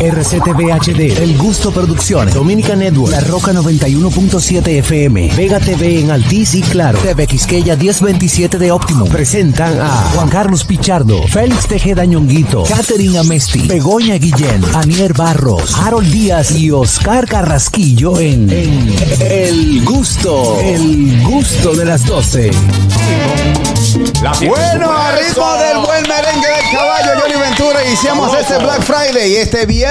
RCTV HD, El Gusto Producciones, Dominica Network, La Roca 91.7 FM, Vega TV en Altiz y Claro, TV Quisqueya 1027 de Optimum. Presentan a Juan Carlos Pichardo, Félix Tejeda Ñonguito, Catherine Amesti, Begoña Guillén, Anier Barros, Harold Díaz y Oscar Carrasquillo en, en El Gusto, El Gusto de las 12. Bueno, a ritmo del buen merengue del caballo, Johnny Ventura, iniciamos este Black Friday y este viernes.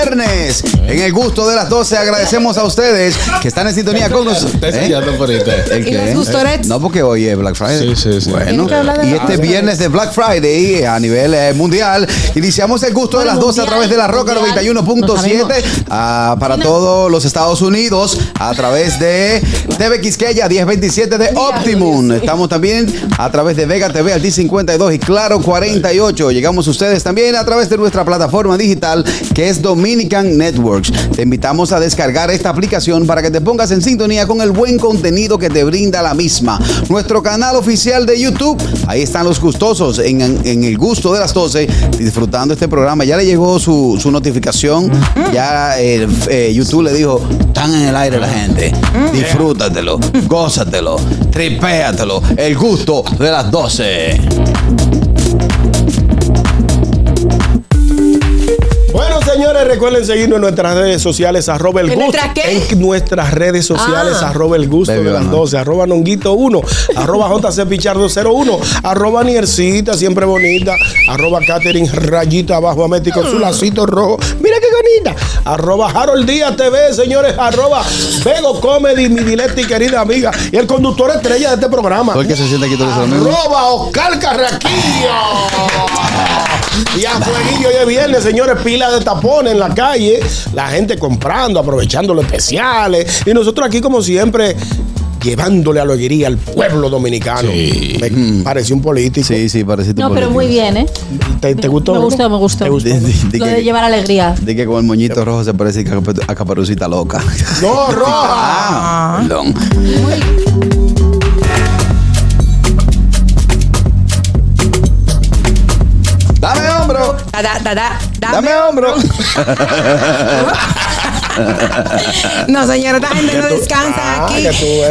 En el gusto de las 12, agradecemos a ustedes que están en sintonía con nosotros. Ahí. ¿El ¿Y qué? les gustó, Reds? No, porque hoy es Black Friday. Sí, sí, sí. Bueno, y este viernes de Black Friday a nivel eh, mundial, iniciamos el gusto de las 12 a través de la Roca mundial, 91.7 ah, para todos los Estados Unidos a través de TV Quisqueya 1027 de Optimum. Estamos también a través de Vega TV al D52 y Claro 48. Llegamos ustedes también a través de nuestra plataforma digital que es Dominican Networks. Te invitamos a descargar esta aplicación para que te pongas en sintonía con el buen contenido que te brinda la misma. Nuestro canal oficial de YouTube, ahí están los gustosos en, el gusto de las 12 disfrutando este programa. Ya le llegó su, su notificación, ya eh, eh, YouTube le dijo, están en el aire la gente, disfrútatelo, gózatelo, tripéatelo, el gusto de las 12. Señores, recuerden seguirnos en nuestras redes sociales, arroba el ¿En gusto. nuestras qué? En nuestras redes sociales, Ah. arroba el gusto Baby, de las no. 12, arroba nonguito 1, arroba JC Pichardo 01, arroba Niercita, siempre bonita, arroba Catherine Rayita abajo Ameti con su lacito rojo. Mira qué Arroba Harold Díaz TV, señores, arroba Vego Comedy, mi dileta y querida amiga, y el conductor estrella de este programa. ¿Por qué se siente aquí todo eso? Arroba Oscar Carraquillo. Y a fueguillo hoy es viernes, señores, pila de tapones en la calle, la gente comprando, aprovechando los especiales. Y nosotros aquí, como siempre, llevándole alegría al pueblo dominicano. Me pareció un político. Sí, sí, parece No, pero muy bien, ¿eh? ¿Te, te gustó? Me gustó, me gustó. ¿Te gustó? Di- di- di Lo que- de llevar alegría. di que con el moñito rojo se parece a Cap- a Caperucita Loca. No, roja. Ah, perdón. Dame hombro, Da, da, da, da, dame hombro. No, señora, esta gente no descansa ah, aquí.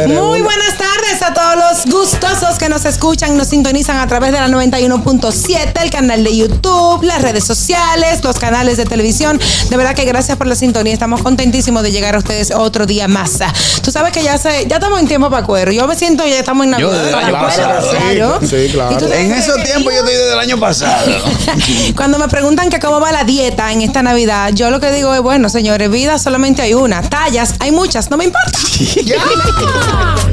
Muy buenas tardes a todos los gustosos que nos escuchan, nos sintonizan a través de la 91.7, el canal de YouTube, las redes sociales, los canales de televisión. De verdad que gracias por la sintonía. Estamos contentísimos de llegar a ustedes otro día más. Tú sabes que ya se, ya estamos en tiempo para cuero. Yo me siento ya estamos en Yo Navidad. desde el año pasado. claro. Sí, claro. En esos tiempos yo estoy desde el año pasado. Cuando me preguntan que cómo va la dieta en esta Navidad, yo lo que digo es, bueno, señores, vida solamente hay una. Tallas, hay muchas, no me importa.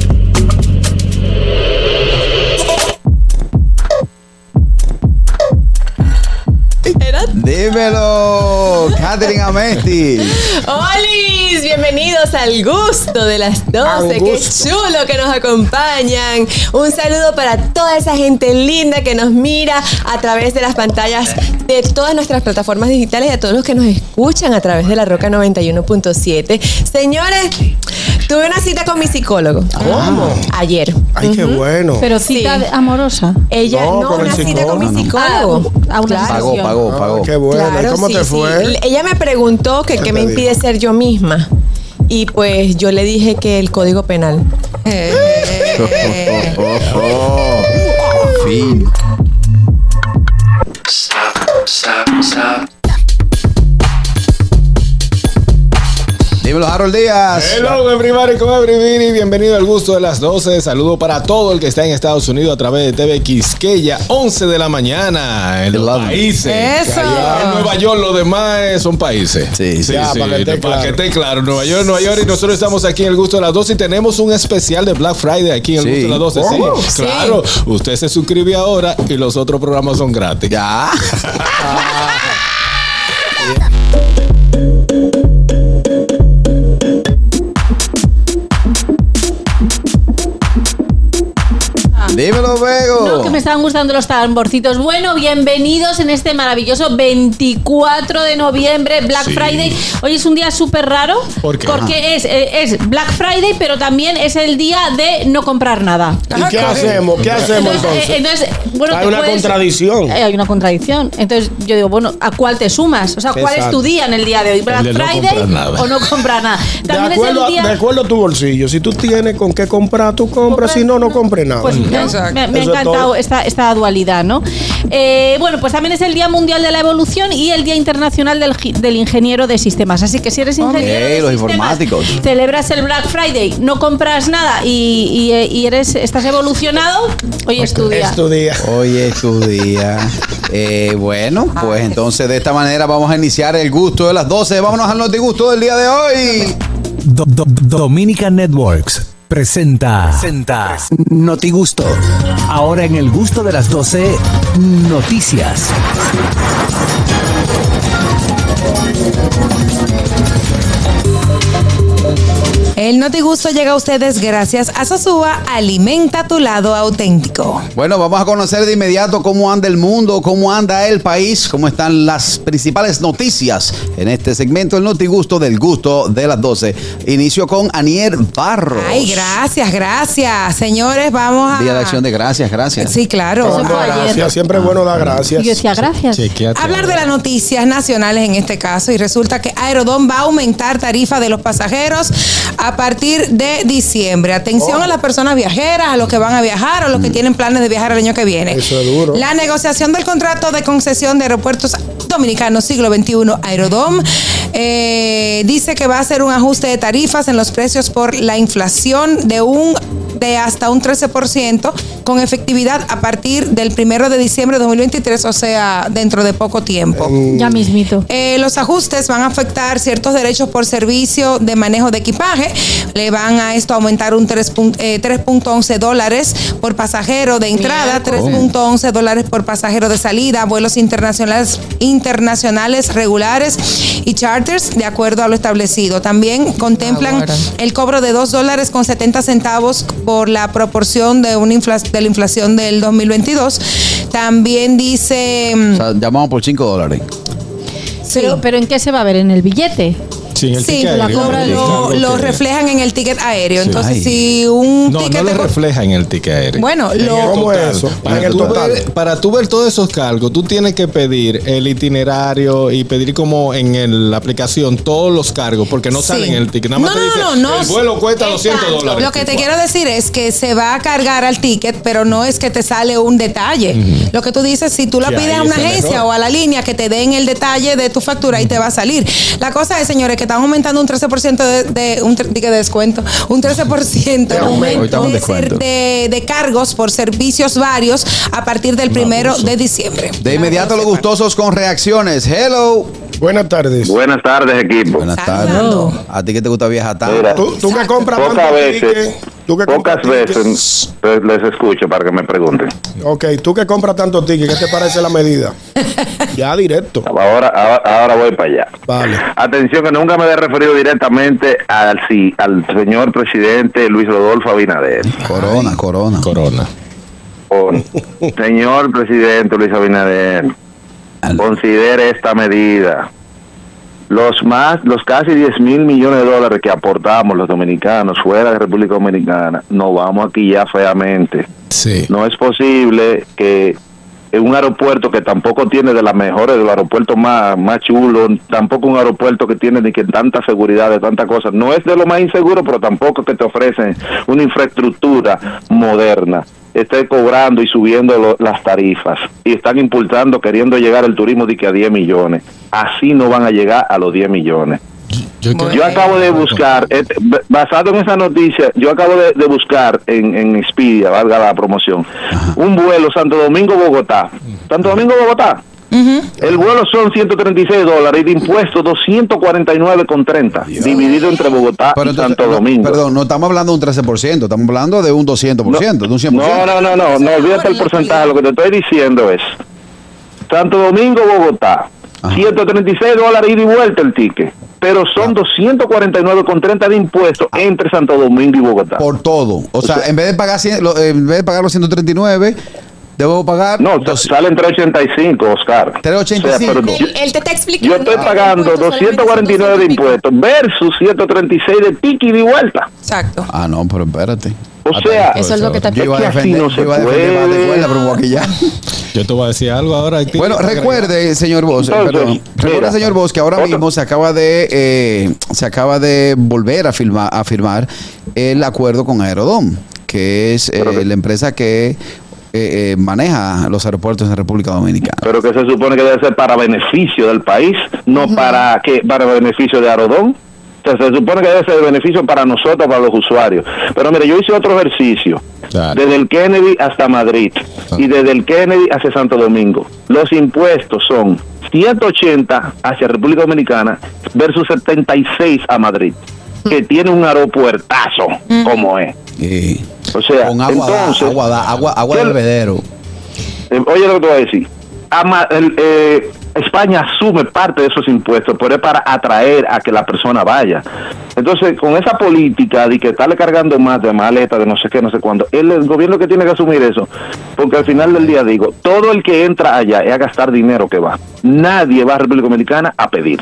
Dímelo, Catherine Amesti. ¡Holis! Bienvenidos al gusto de las 12. Al ¡Qué chulo que nos acompañan! Un saludo para toda esa gente linda que nos mira a través de las pantallas de todas nuestras plataformas digitales y a todos los que nos escuchan a través de la Roca 91.7. Señores, tuve una cita con mi psicólogo. ¿Cómo? Ayer. Ay, qué bueno. Pero cita Sí. amorosa. Ella, No, no, con el una cita con mi psicólogo. Ah, a una Claro. Pagó, sesión. pagó, Ah, pagó. qué bueno. ¿Y Claro, cómo sí, te sí. fue? Ella me preguntó que ¿Qué te me dijo? impide ser yo misma. Y pues yo le dije que el código penal. Fin. Dímelo, Harold Díaz. Hello, everybody, ¿cómo everybody? Bienvenido al gusto de las 12. Saludo para todo el que está en Estados Unidos a través de TV Quisqueya, 11 de la mañana. En los países. Eso. Allá en Nueva York, los demás son países. Sí, sí, ya, sí, para que esté para claro. que esté claro. Nueva York, Nueva York, y nosotros estamos aquí en el gusto de las 12 y tenemos un especial de Black Friday aquí en el Sí. gusto de las 12. ¿Cómo? Sí, claro. Usted se suscribe ahora y los otros programas son gratis. Ya. Dímelo, Vego. No, que me estaban gustando los tamborcitos. Bueno, bienvenidos en este maravilloso 24 de noviembre, Black Sí. Friday. Hoy es un día súper raro. ¿Por qué? Porque es, eh, es Black Friday, pero también es el día de no comprar nada. ¿Y qué hacemos? ¿Qué hacemos Entonces, eh, entonces? entonces, bueno, Hay una puedes- contradicción. Eh, hay una contradicción. Entonces yo digo, bueno, ¿a cuál te sumas? O sea, ¿cuál es Exacto. tu día en el día de hoy? ¿Black de no Friday o no comprar nada? De También acuerdo, es a, el día... de acuerdo a tu bolsillo. Si tú tienes con qué comprar, tú compras. Si no, no compres nada. Pues me, Exacto. me- me ha encantado esta, esta dualidad, ¿no? Eh, bueno, pues también es el Día Mundial de la Evolución y el Día Internacional del, Ingeniero de Sistemas. Así que si eres ingeniero Ey, de los sistemas, informáticos. celebras el Black Friday, no compras nada y, y- y eres, estás evolucionado, hoy es tu día. Es tu día. Hoy es tu día. Eh, bueno, pues entonces de esta manera vamos a iniciar el gusto de las 12. Vámonos al notigusto del día de hoy. Do- do- Dominican Networks presenta, presenta Notigusto. Ahora en el gusto de las 12 noticias. El Notigusto llega a ustedes gracias a Sosúa Alimenta tu lado auténtico. Bueno, vamos a conocer de inmediato cómo anda el mundo, cómo anda el país, cómo están las principales noticias en este segmento, el Notigusto del gusto de las 12. Inicio con Anier Barros. Ay, gracias, gracias. Señores, vamos a. Día de Acción de Gracias, gracias. Sí, claro. Gracias. Siempre es bueno dar gracias. Y yo decía, gracias. Hablar de las noticias nacionales en este caso y resulta que Aerodón va a aumentar tarifa de los pasajeros a partir de diciembre. Atención a las personas viajeras, a los que van a viajar o los que tienen planes de viajar el año que viene. Eso es duro. La negociación del contrato de concesión de aeropuertos dominicanos siglo XXI Aerodom eh, dice que va a hacer un ajuste de tarifas en los precios por la inflación de un de hasta un 13% con efectividad a partir del primero de diciembre de 2023, o sea, dentro de poco tiempo. Ya mismito. Eh, los ajustes van a afectar ciertos derechos por servicio de manejo de equipaje. Le van a esto aumentar un 3 pun- eh, 3.11 dólares por pasajero de entrada, 3.11 dólares por pasajero de salida, vuelos internacionales, internacionales regulares y charters de acuerdo a lo establecido. También contemplan el cobro de 2 dólares con 70 centavos por la proporción de, una infla- de la inflación del 2022. También dice... mm, O sea, llamamos por 5 dólares. Pero, pero ¿en qué se va a ver? ¿En el billete? Sí, en el Sí, ticket la aéreo, cobra lo, reflejan en el ticket aéreo. Sí. Entonces, Ay. si un No, ticket no lo refleja en el ticket aéreo. Bueno, En lo- ¿Cómo total. es eso? Para, En el tú total. ver, para tú ver todos esos cargos, tú tienes que pedir el itinerario y pedir como en el- la aplicación todos los cargos, porque no Sí. salen en el ticket. Nada más No, te no, dice, no, no, el vuelo cuesta 200 Exacto. dólares. Lo que te quiero decir es que se va a cargar al ticket, pero no es que te sale un detalle. Lo que tú dices, si tú la pides a una agencia o a la línea que te den el detalle de tu factura y te va a salir. La cosa es, señores, que están aumentando un 13% de, de un de descuento, un 13% de, aumento. De cargos por servicios varios a partir del primero de diciembre. De inmediato los gustosos con reacciones. Hello. Buenas tardes. Buenas tardes, equipo. Buenas tardes. A ti que te gusta viajar tanto. Mira, Tú, tú que compras pocas veces, tú que pocas veces les, les escucho para que me pregunten. Ok, tú que compras tanto ticket, ¿qué te parece la medida? ya directo. Ahora, ahora, ahora voy para allá. Vale. Atención, que nunca me he referido directamente al, sí, al señor presidente Luis Rodolfo Abinader. Corona, corona. Corona. Con- señor presidente Luis Abinader, considere esta medida. Los más, los casi 10 mil millones de dólares que aportamos los dominicanos fuera de República Dominicana, nos vamos aquí ya feamente. Sí. No es posible que en un aeropuerto que tampoco tiene de las mejores, de los aeropuertos más, más chulos, tampoco un aeropuerto que tiene ni que tanta seguridad, de tantas cosas. No es de lo más inseguro, pero tampoco que te ofrecen una infraestructura moderna. Esté cobrando y subiendo lo- las tarifas y están impulsando, queriendo llegar el turismo de que a 10 millones. Así no van a llegar a los 10 millones. Yo, acabo de buscar, b- basado en esa noticia, yo acabo de, de buscar en, en Expedia, valga la promoción, un vuelo Santo Domingo-Bogotá. Santo Domingo-Bogotá. El vuelo son 136 dólares y de impuestos 249,30, dividido entre Bogotá Pero y entonces, Santo no, Domingo. perdón, no estamos hablando de un 13%, estamos hablando de un 200%, de un 100%. No, no, no, no, no olvídate el porcentaje. Lo que te estoy diciendo es Santo Domingo, Bogotá, Ajá. 136 dólares ida y vuelta el ticket, pero son 249,30 de impuestos entre Santo Domingo y Bogotá. Por todo. O sea, en vez de pagar, en vez de pagar los 139, Debo pagar No, dos- salen 385, Oscar. 385. O sea, Él te está explicando. yo estoy el pagando impuesto solamente son 249 de 200 y pico. impuestos versus 136 de pique y de vuelta. Exacto. Ah, no, pero espérate. O sea, Eso es lo que está Yo iba a defender, no yo se iba a defender más de pero voy a. Yo te voy a decir algo ahora. Bueno, recuerde, señor Vos, perdón. Recuerde, señor Vos, que ahora otro- mismo se acaba de eh, se acaba de volver a firmar, a firmar el acuerdo con Aerodom, que es eh, la empresa que eh, eh, maneja los aeropuertos en República Dominicana. pero que se supone que debe ser para beneficio del país, no para que para beneficio de Arodón. O sea, se supone que debe ser de beneficio para nosotros, para los usuarios. Pero mire, yo hice otro ejercicio. Claro. Desde el Kennedy hasta Madrid y desde el Kennedy hacia Santo Domingo. Los impuestos son 180 hacia República Dominicana versus 76 a Madrid, que tiene un aeropuertazo como es. Y O sea, con agua, da- entonces, agua, da- agua, agua de ¿qué- bebedero. eh, oye lo que te voy a decir. Ama- el, eh, España asume parte de esos impuestos, pero es para atraer a que la persona vaya. Entonces, con esa política de que estarle cargando más de maleta, de no sé qué, no sé cuándo, el, el gobierno que tiene que asumir eso, porque al final del día digo, todo el que entra allá es a gastar dinero que va. Nadie va a República Dominicana a pedir.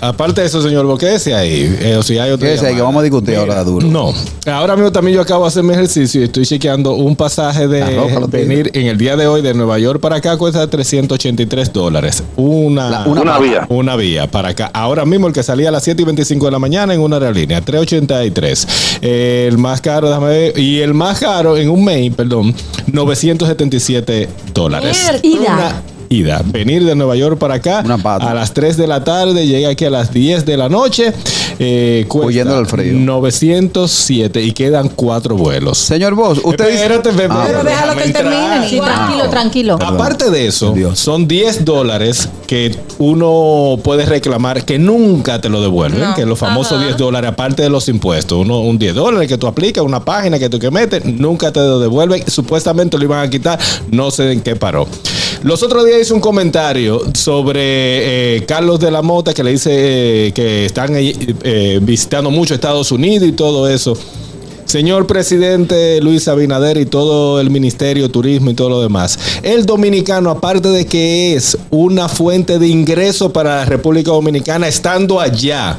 Aparte de eso, señor Boquese, ahí, eh, o si hay otra Quédese ahí, que vamos a discutir Mire, ahora duro. No, ahora mismo también yo acabo de hacer mi ejercicio y estoy chequeando un pasaje de roca venir en el día de hoy de Nueva York para acá cuesta 383 dólares. Una, La- Una, Una vía. una vía para acá. Ahora mismo el que salía a las 7 y 25 de la mañana en una aerolínea, 383. Eh, el más caro, déjame ver, y el más caro en un mail, perdón, 977 dólares. Mierda. Una ida. Venir de Nueva York para acá Una pata. a las 3 de la tarde, llega aquí a las 10 de la noche. Eh, cuesta Huyendo del frío. 907 y quedan cuatro vuelos. Señor Vos, usted dice. Espérate, espérate, Ah, Pero déjalo que termine. Sí, tranquilo, tranquilo. Aparte de eso, Dios. son 10 dólares que uno puede reclamar que nunca te lo devuelven, No. que los famosos 10 dólares, aparte de los impuestos. Uno, un 10 dólares que tú aplicas, una página que tú que metes, nunca te lo devuelven. Supuestamente lo iban a quitar, no sé en qué paró. Los otros días hice un comentario sobre eh, Carlos de la Mota que le dice eh, que están eh, visitando mucho Estados Unidos y todo eso. Señor presidente Luis Abinader y todo el Ministerio Turismo y todo lo demás, el dominicano, aparte de que es una fuente de ingreso para la República Dominicana estando allá,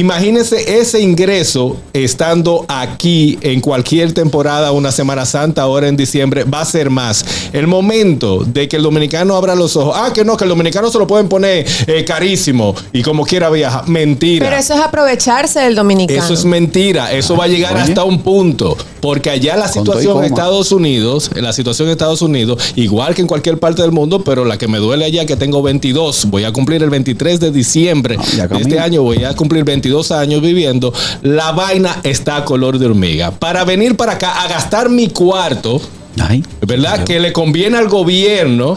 imagínese ese ingreso estando aquí en cualquier temporada, una Semana Santa, ahora en diciembre, va a ser más. El momento de que el dominicano abra los ojos, ah, que no, que el dominicano se lo pueden poner eh, carísimo y como quiera viajar, mentira. Pero eso es aprovecharse del dominicano. Eso es mentira. Eso va a llegar Oye. hasta un punto. Porque allá la situación en. Estados Unidos, la situación en Estados Unidos, igual que en cualquier parte del mundo, pero la que me duele allá que tengo 22, voy a cumplir el 23 de diciembre Ah, de este año, voy a cumplir 22 años viviendo, la vaina está a color de hormiga. Para venir para acá a gastar mi cuarto, Ay. ¿verdad? Que le conviene al gobierno,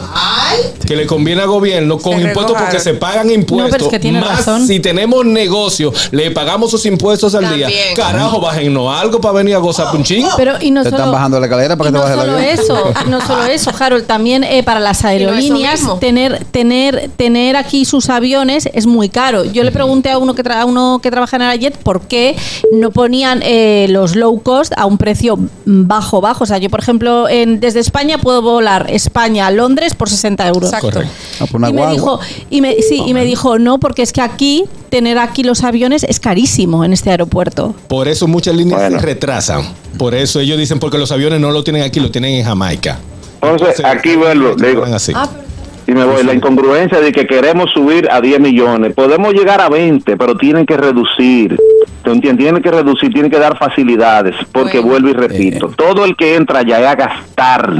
que le conviene al gobierno con Se impuestos porque se pagan impuestos. pero es que tiene más razón. si tenemos negocio, le pagamos sus impuestos al día. También. Carajo, bájennos algo para venir a gozar un chingo. Pero y no Te solo, están bajando la escalera para que te no bajes el solo avión. eso, no solo eso, Harold, también eh, para las aerolíneas mismo. tener tener tener aquí sus aviones es muy caro. Yo le pregunté a uno que tra- a uno que trabaja en Aerojet por qué no ponían eh, los low cost a un precio bajo bajo. O sea, yo por ejemplo en- desde España puedo volar España a Londres por 60 euros. Exacto. Y me dijo y me sí y me dijo no porque es que aquí tener aquí los aviones es carísimo en este aeropuerto. Por eso muchas líneas Bueno. se retrasan. Por eso ellos dicen porque los aviones no lo tienen aquí, lo tienen en Jamaica. Entonces, aquí vuelvo, le digo, Así. Ah, y me voy, la incongruencia de que queremos subir a 10 millones. Podemos llegar a 20, pero tienen que reducir. ¿Te entiendes? Tienen que reducir, tienen que dar facilidades, porque Bueno. vuelvo y repito, Eh. todo el que entra ya es a gastar.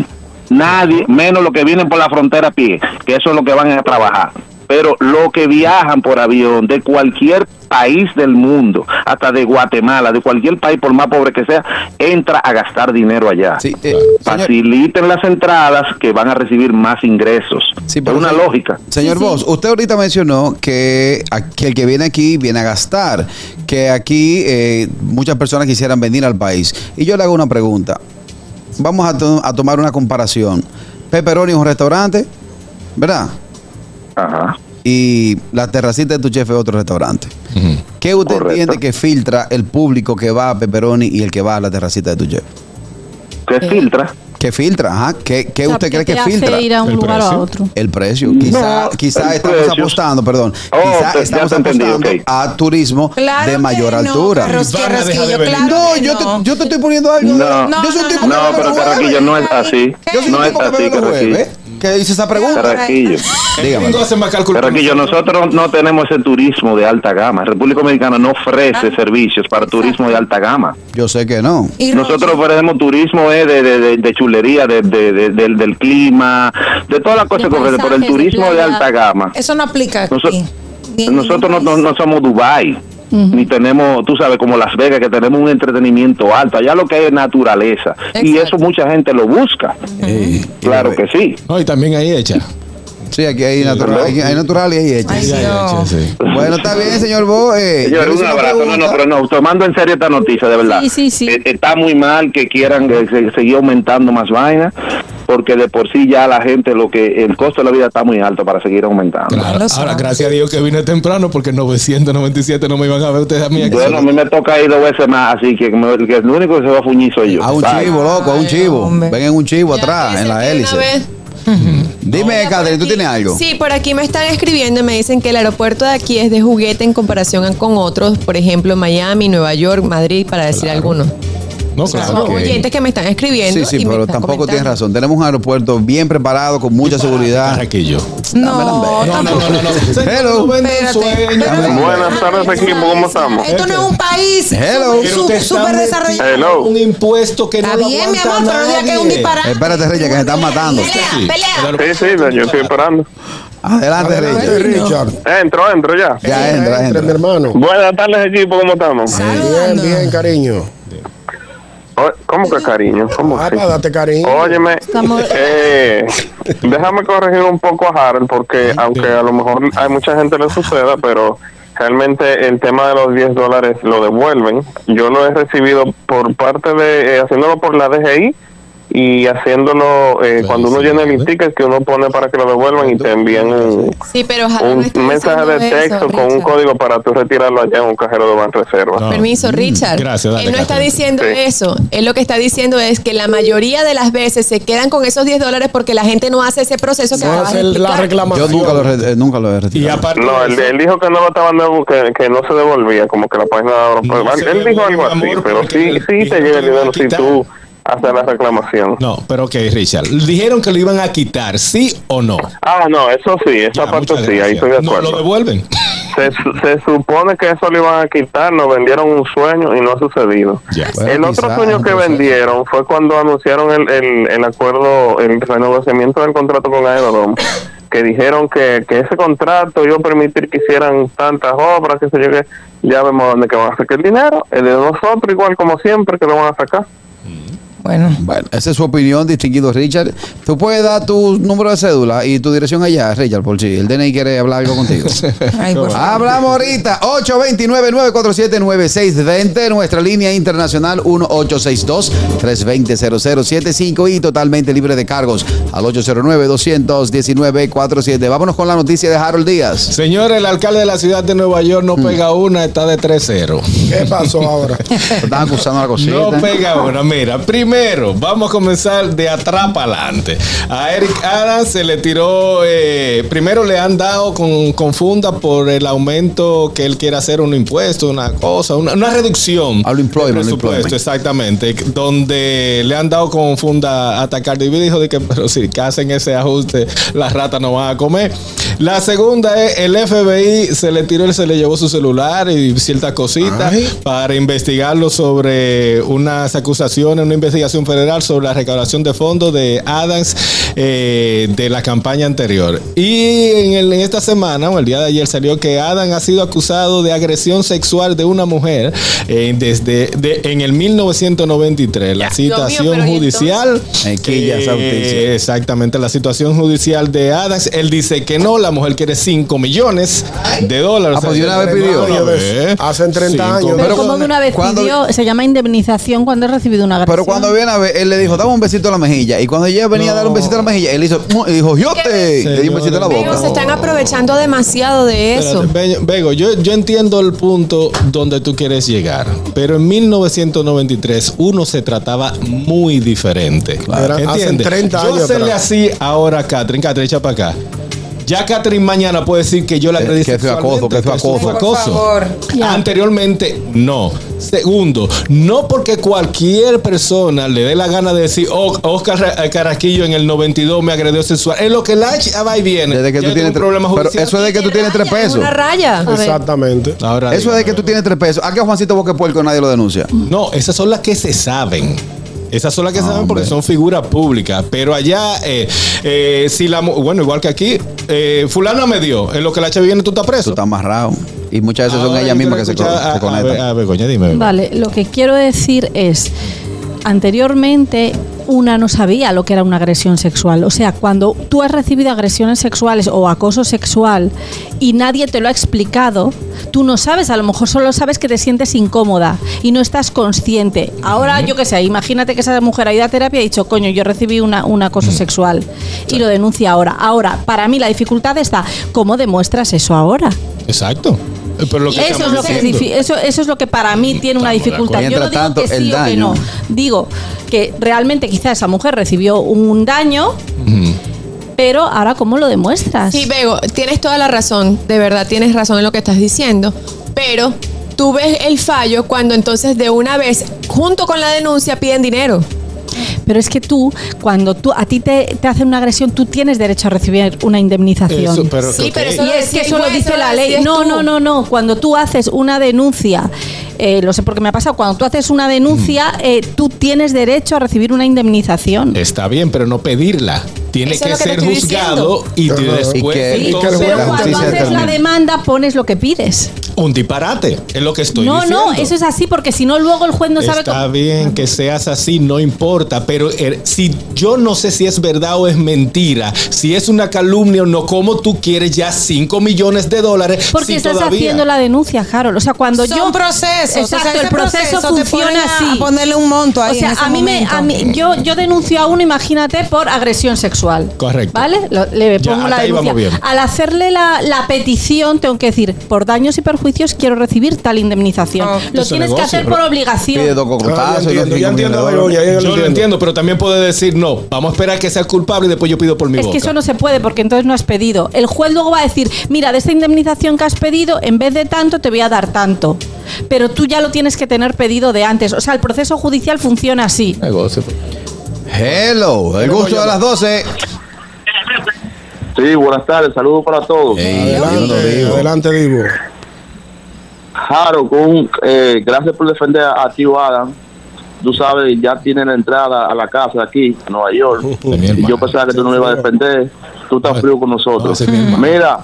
Nadie, menos los que vienen por la frontera a pie, que eso es lo que van a trabajar. Pero los que viajan por avión de cualquier país del mundo, hasta de Guatemala, de cualquier país, por más pobre que sea, entra a gastar dinero allá. Sí, eh, señor, Faciliten las entradas que van a recibir más ingresos. Sí, es pero una señor- lógica. Señor. Vos, usted ahorita mencionó que, el que viene aquí viene a gastar, que aquí eh, muchas personas quisieran venir al país. Y yo le hago una pregunta. Vamos a, to- a tomar una comparación. Pepperoni es un restaurante, ¿verdad? Ajá. Y la terracita de tu chef es otro restaurante. Ujú. ¿Qué usted Correcto. entiende que filtra el público que va a Pepperoni y el que va a la terracita de tu chef? ¿Qué filtra? ¿Qué filtra? Ajá. ¿Qué, qué O sea, usted ¿qué cree que hace filtra? ir a un El lugar o a precio. otro? El precio. Quizá, No, quizá el estamos precio. apostando, perdón. Oh, quizá te- estamos apostando a turismo Claro de mayor que no, altura. Claro No, que yo te, no. yo te estoy poniendo algo. No. yo soy un No, tipo que pero Carraquillo no es así. Yo soy un No es que así, bebe los Carraquillo. jueves. ¿Qué dice esa pregunta? Carraquillo. Dígame. Carraquillo, nosotros no tenemos ese turismo de alta gama. República Dominicana no ofrece servicios para turismo de alta gama. Yo sé que no. Nosotros ofrecemos turismo eh, de, de, de, de chulería, de, de- de- del, del clima, de todas las cosas que ofrece, pero el turismo de, alta gama. Eso no aplica aquí. Nosotros- no, ningún no, país. no ni tenemos, tú sabes, como Las Vegas, que tenemos un entretenimiento alto. Allá lo que hay es naturaleza. Y eso mucha gente lo busca. Claro que sí. No, y también ahí hecha. Sí, aquí hay natural, hay, hay natural y hay hecha. Ay, Ahí hay Dios. hecha, sí. Bueno, está bien, señor Bo. Eh, Señor, un abrazo. No, no, pero no, tomando en serio esta noticia, de verdad. Sí, sí, sí. Eh, está muy mal que quieran eh, se- seguir aumentando más vaina, porque de por sí ya la gente, lo que el costo de la vida está muy alto para seguir aumentando. Claro. Ahora, gracias a Dios que vine temprano porque 997 no me iban a ver ustedes a mí aquí. Bueno, a mí me toca ir dos veces más, así que, me- que el único que se va a fuñir soy yo. A un Bye. chivo, loco, a un chivo. hombre. Ven en un chivo Ya atrás, en la hélice. Dime, Catherine, ¿tú Aquí- tienes algo? Sí, por aquí me están escribiendo y me dicen que el aeropuerto de aquí es de juguete en comparación con otros, por ejemplo, Miami, Nueva York, Madrid, para decir algunos. No, Son claro. Oyentes que me están escribiendo. Sí, sí, y pero tampoco tienes razón. Tenemos un aeropuerto bien preparado, con mucha seguridad. Carraquillo. No, No, no, no, no. no. Hello. Buenas tardes, equipo, ¿cómo estamos? Esto no es un país está súper desarrollado. Hello. Un impuesto que Está no lo bien, mi amor, pero no que es un disparate. Espérate, Reyes, que se están matando. Pelea, Sí. pelea. Sí, sí, yo estoy esperando. Adelante, Adelante, Reyes. Richard. Entro, entro ya. Ya entra, mi entra. hermano. Buenas tardes, equipo, ¿cómo estamos? Bien, bien, cariño. ¿Cómo que cariño? ¿Cómo Ah, que? para darte cariño. Óyeme, Estamos- eh, déjame corregir un poco a Harold porque aunque a lo mejor hay mucha gente le suceda, pero realmente el tema de los 10 dólares lo devuelven. Yo lo he recibido por parte de, eh, haciéndolo por la DGI y haciéndolo eh, cuando uno llena el ticket que uno pone para que lo devuelvan y te envían un, Sí, pero no un mensaje de texto eso, con un Richard. código para tú retirarlo allá en un cajero de Banreserva. No. Permiso, Richard. gracias, dale, Él no está diciendo Sí. eso. Él lo que está diciendo es que la mayoría de las veces se quedan con esos 10 dólares porque la gente no hace ese proceso que No hacer la explicar. Yo reclamación. nunca lo, re- eh, nunca lo he Y retirado. aparte No, él, dijo que no lo estaban que, que no se devolvía, como que la página él dijo algo así, amor, pero sí, sí te llega el dinero si tú haces la reclamación. No, pero ok, Richard. Dijeron que lo iban a quitar, ¿sí o no? Ah, no, eso sí, esa Ya, parte sí, ahí estoy de No lo acuerdo. devuelven. se, se supone que eso lo iban a quitar, nos vendieron un sueño y no ha sucedido. Ya. Bueno, el otro sueño que no vendieron fue cuando anunciaron el, el, el acuerdo, el renegociamiento del contrato con Aerodom, que dijeron que, que ese contrato iba a permitir que hicieran tantas obras, que se llegue, ya vemos dónde que van a sacar el dinero, el de nosotros igual como siempre que lo van a sacar. Bueno. Bueno, esa es su opinión, distinguido Richard. Tú puedes dar tu número de cédula y tu dirección allá, Richard, por si el DNI quiere hablar algo contigo. Ay, por. Hablamos ahorita. 829-947-9620. Nuestra línea internacional 1862-320-0075 y totalmente libre de cargos al 809-219-47. Vámonos con la noticia de Harold Díaz. Señor, el alcalde de la ciudad de Nueva York no pega una, está de 3-0. ¿Qué pasó ahora? Están acusando la cosita. No pega una. Mira, primero, vamos a comenzar de atrás para adelante. A Eric Adams se le tiró. eh, primero le han dado con, con funda por el aumento que él quiere hacer, un impuesto, una cosa, una, una reducción. Al employment, presupuesto, employment. exactamente. Donde le han dado con funda a atacar. David dijo de que, pero si hacen ese ajuste, las ratas no van a comer. La segunda es el FBI se le tiró, se le llevó su celular y ciertas cositas Ay. para investigarlo sobre unas acusaciones, una investigación federal sobre la recaudación de fondos de Adams eh, de la campaña anterior. Y en, el- en esta semana, o el día de ayer, salió que Adams ha sido acusado de agresión sexual de una mujer eh, desde de- en el 1993. La mío, situación pero ¿y judicial. Eh, exactamente, la situación judicial de Adams. Él dice que no, la mujer quiere 5 millones de dólares. Ah, pues de una vez pidió. de una vez. Hacen 30 Cinco años. Pero Pero como de una vez ¿cuándo- pidió, se llama indemnización cuando he recibido una agresión. Pero cuando cuando viene a ver, él le dijo, dame un besito en la mejilla. Y cuando ella venía a darle un besito en la mejilla, él hizo, "Mu", y dijo, yo te. Le di un besito en la boca. se están aprovechando demasiado de eso. Espérate, Be- Bego, yo, yo entiendo el punto donde tú quieres llegar, pero en 1993 uno se trataba muy diferente. Era hace ¿Entiendes? 30 yo años se le así ahora a Catherine. Catherine, echa para acá. Ya Catherine mañana puede decir que yo la Que- agredí que fue sexualmente, acoso, que fue acoso. Por favor. Anteriormente, no. Segundo, no porque cualquier persona le dé la gana de decir, oh, Oscar eh, Carrasquillo en el 92 me agredió sexual. Es lo que la ah, va y viene. Desde que tú tienes un tre- problema pero eso es de que tú tienes tres pesos. Una raya. Exactamente. Ahora Eso es de que tú tienes tres pesos. ¿A qué Juancito Boque Puerco nadie lo denuncia? No, esas son las que se saben. Esas son las que se saben porque hombre. son figuras públicas. Pero allá, eh, eh, si la bueno, igual que aquí, eh, fulano me dio. En lo que la chava viene, tú estás Tú preso. estás amarrado. Y muchas veces son Ahora ellas mismas que se, a- se a- conectan. A, Begoña, dime. Vale, lo que quiero decir es, anteriormente una no sabía lo que era una agresión sexual. O sea, cuando tú has recibido agresiones sexuales o acoso sexual y nadie te lo ha explicado, tú no sabes, a lo mejor solo sabes que te sientes incómoda y no estás consciente. Ahora, yo qué sé, imagínate que esa mujer ha ido a terapia y ha dicho, coño, yo recibí una, un acoso sexual y lo denuncia ahora. Ahora, para mí la dificultad está, ¿cómo demuestras eso ahora? Exacto. Pero lo que Eso es, lo que es diciendo. difi- eso, eso es lo que para mí tiene una Estamos dificultad. Yo no digo tanto, que sí o que no. Digo que realmente quizá esa mujer recibió un daño, pero ahora ¿cómo lo demuestras? Sí, Bego, tienes toda la razón, de verdad tienes razón en lo que estás diciendo, pero tú ves el fallo cuando entonces de una vez, junto con la denuncia, piden dinero. Pero es que tú, cuando tú a ti te, te hacen una agresión, tú tienes derecho a recibir una indemnización. Eso, pero, Sí, pero eso y es que eso lo dice eso la ley. No, no, no, no. Cuando tú haces una denuncia, eh, lo sé porque me ha pasado, cuando tú haces una denuncia, eh, tú tienes derecho a recibir una indemnización. Está bien, pero no pedirla. Tiene Eso que ser juzgado y después Y que- Sí, y que entonces, pero cuando haces la demanda, pones lo que pides. Un disparate. Es lo que estoy no, diciendo. no, eso es así porque si no luego el juez no sabe Está cómo. bien que seas así, no importa, pero eh, si yo no sé si es verdad o es mentira, si es una calumnia o no, ¿cómo tú quieres ya 5 millones de dólares? Porque si estás todavía- haciendo la denuncia, Harold. O sea, cuando Son yo. procesos. Exacto, o sea, ese el proceso, te ponen funciona a- así. A ponerle un monto ahí O sea, en ese a mí me, a mí, yo, yo denuncio a uno, imagínate, por agresión sexual. Correcto. ¿Vale? Lo- le pongo la ahí denuncia. vamos bien. Al hacerle la, la petición, tengo que decir, por daños y perjuicios quiero recibir tal indemnización. Oh. Lo tienes que hacer por obligación. Pide dos Ah, cocotazos ya y los entiendo, Yo lo entiendo. entiendo, pero también puede decir no. Vamos a esperar que sea culpable y después yo pido por mi Es boca. que eso no se puede porque entonces no has pedido. El juez luego va a decir, mira, de esta indemnización que has pedido, en vez de tanto, te voy a dar tanto. Pero tú ya lo tienes que tener pedido de antes. O sea, el proceso judicial funciona así. Negocio. Hello, el gusto de las 12. Sí, buenas tardes, saludos para todos. Ey, yo no Adelante, adelante, Divo. Jaro, con, eh, gracias por defender a, a tío Adam. Tú sabes, ya tiene la entrada a la casa de aquí, a Nueva York. Y yo pensaba que tú no lo ibas a defender. Tú estás frío con nosotros. hermano. Mira,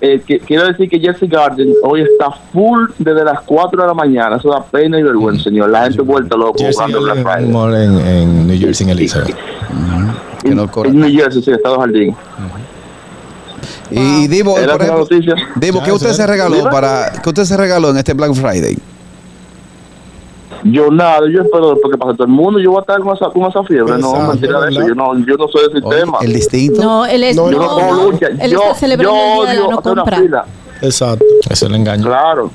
eh, que- quiero decir que Jesse Garden hoy está full desde las 4 de la mañana. Eso da pena y vergüenza, señor. La gente vuelta loco jugando Black en, Friday. en, en New Jersey, en Elizabeth. Que no corra. En New Jersey, sí, Estado Jardín. Y, y Divo, ¿Era por la ejemplo, noticia? Divo, ¿qué usted se regaló para qué usted se regaló en este Black Friday? Yo nada, yo espero después que pase todo el mundo, yo voy a estar con esa, con esa fiebre. no, Exacto, mentira de. Yo no, yo no soy del Oye, sistema. el distinto. No, él es. No, yo no, no cojo lucha. Él yo, está celebrando yo el día de la odio no una fila. Exacto. Eso es el engaño. Claro.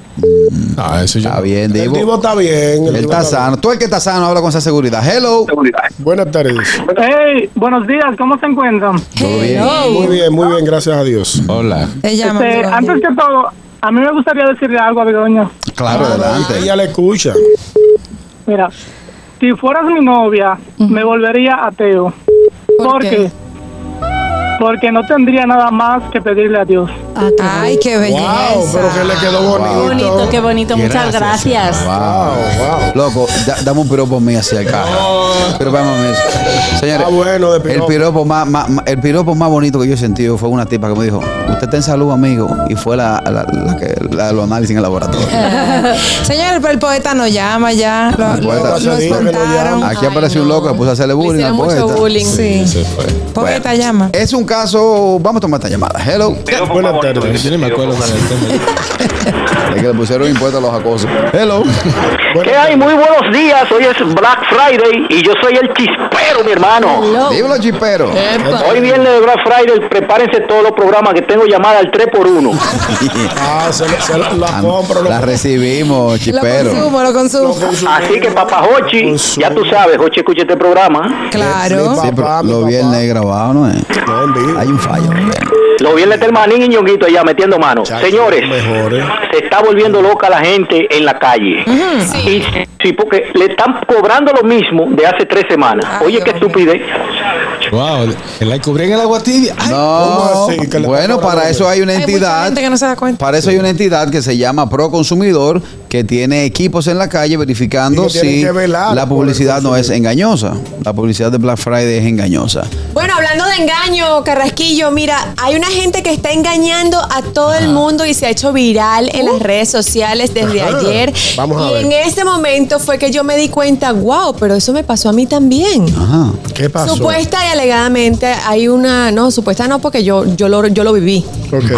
Ah, eso yo Está bien, El Divo. Divo está bien. el Él está sano. Tú el que está sano habla con esa seguridad. Hello. bien. Buenas tardes. Hey, buenos días, ¿cómo se encuentran? Todo bien. Muy bien, muy bien, gracias a Dios. Hola. Este, Begoña. antes que todo, a mí me gustaría decirle algo a Begoña. Claro, adelante. Ella le escucha. Mira, si fueras mi novia, me volvería ateo. ¿Por ¿Por, qué? qué? Porque no tendría nada más que pedirle a Dios. Ah, qué Ay, qué belleza. Wow, pero que le quedó bonito. bonito, qué bonito. Muchas gracias. Wow. wow. Loco, da- dame un piropo mío hacia el carro. Pero vamos, señores. Ah, bueno, de el piropo. más, más- más- el piropo más bonito que yo he sentido fue una tipa que me dijo, usted está en salud, amigo. Y fue la, la, la que la de los análisis en el laboratorio. Señor, el poeta no llama ya. Lo, El lo- poeta lo no. Aquí Ay, apareció un no. loco que puso a hacerle Le bullying al poeta. bullying. Sí. Se fue. Poeta Bueno, llama. Es un caso, vamos a tomar esta llamada. Hello. Buenas tardes. Yo ni me acuerdo cuál es el tema. Es que le pusieron impuestos a los acosos. Hello. ¿Qué hay? Muy buenos días. Hoy es Black Friday y yo soy el chispero, mi hermano. Dímelo, chipero. Hoy viernes de Black Friday, prepárense todos los programas que tengo llamada al 3x1. Ah, se, lo- se lo- la compro. lo- La recibimos, Lo chipero. consumo, lo consumo. Así que, papá Hochi, ya tú sabes, Hochi escucha este programa. Claro. Sí, pero mi los papá. viernes grabado, ¿no es? En. Hay un fallo. viernes. Los viernes del manín y ñonguito allá metiendo mano. Chacho, Señores, mejor, ¿eh? se está volviendo loca la gente en la calle. Y sí, porque le están cobrando lo mismo de hace tres semanas. Ay, Oye, qué estupidez. Wow, la cubrí en el agua tibia. Ay, No, bueno, para eso hay una Hay mucha entidad. gente que no se da cuenta. Para eso hay una entidad que se llama Pro Consumidor que tiene equipos en la calle verificando si la el publicidad no es engañosa. La publicidad de Black Friday es engañosa. Bueno, hablando de engaño, Carrasquillo, mira, hay una gente que está engañando a todo el mundo y se ha hecho viral en las redes sociales desde Ajá. ayer. Vamos a y ver. en ese momento fue que yo me di cuenta, wow, pero eso me pasó a mí también. Ajá. ¿Qué pasó? Supuesta y alegadamente hay una, no, supuesta no, porque yo, yo, lo, yo lo viví.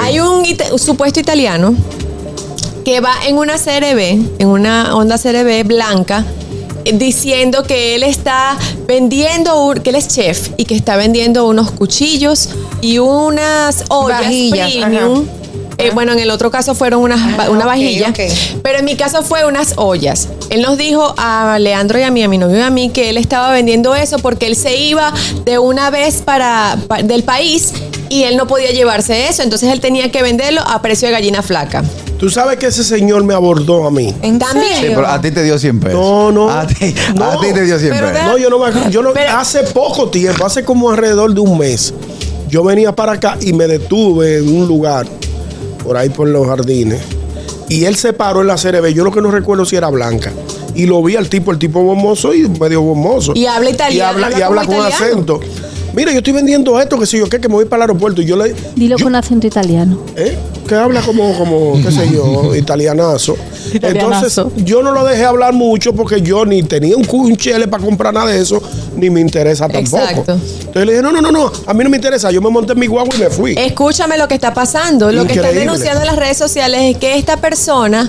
Hay un, ita- supuesto italiano que va en una CRB, en una Honda CRB blanca, diciendo que él está vendiendo, que él es chef y que está vendiendo unos cuchillos y unas ollas premium. ajá. Eh, bueno, en el otro caso fueron unas, Ah, una vajilla, pero en mi caso fue unas ollas. Él nos dijo a Leandro y a mí, a mi novio y a mí, que él estaba vendiendo eso porque él se iba de una vez para, pa- del país y él no podía llevarse eso, entonces él tenía que venderlo a precio de gallina flaca. Tú sabes que ese señor me abordó a mí. ¿En También. Sí, pero a ti te dio 100 pesos. No, no. A ti, a ti te dio 100 Pero pesos. No, yo no me acuerdo. Yo no- Pero- hace poco tiempo, hace como alrededor de un mes, yo venía para acá y me detuve en un lugar, por ahí por los jardines, y él se paró en la CRB. Yo lo que no recuerdo si era blanca. Y lo vi al tipo, el tipo bomboso y medio bomboso. Y habla italiano, Y habla, y habla con italiano. acento. Mira, yo estoy vendiendo esto, que sé yo, qué, que me voy para el aeropuerto. Y yo le. Dilo yo- con acento italiano. ¿Eh? Que habla como, como, qué sé yo, italianazo. Italianazo. Entonces, yo no lo dejé hablar mucho porque yo ni tenía un cunchele para comprar nada de eso, ni me interesa tampoco. Exacto. Entonces le dije, no, no, no, no, a mí no me interesa. Yo me monté en mi guagua y me fui. Escúchame lo que está pasando. Lo que están denunciando en las redes sociales es que esta persona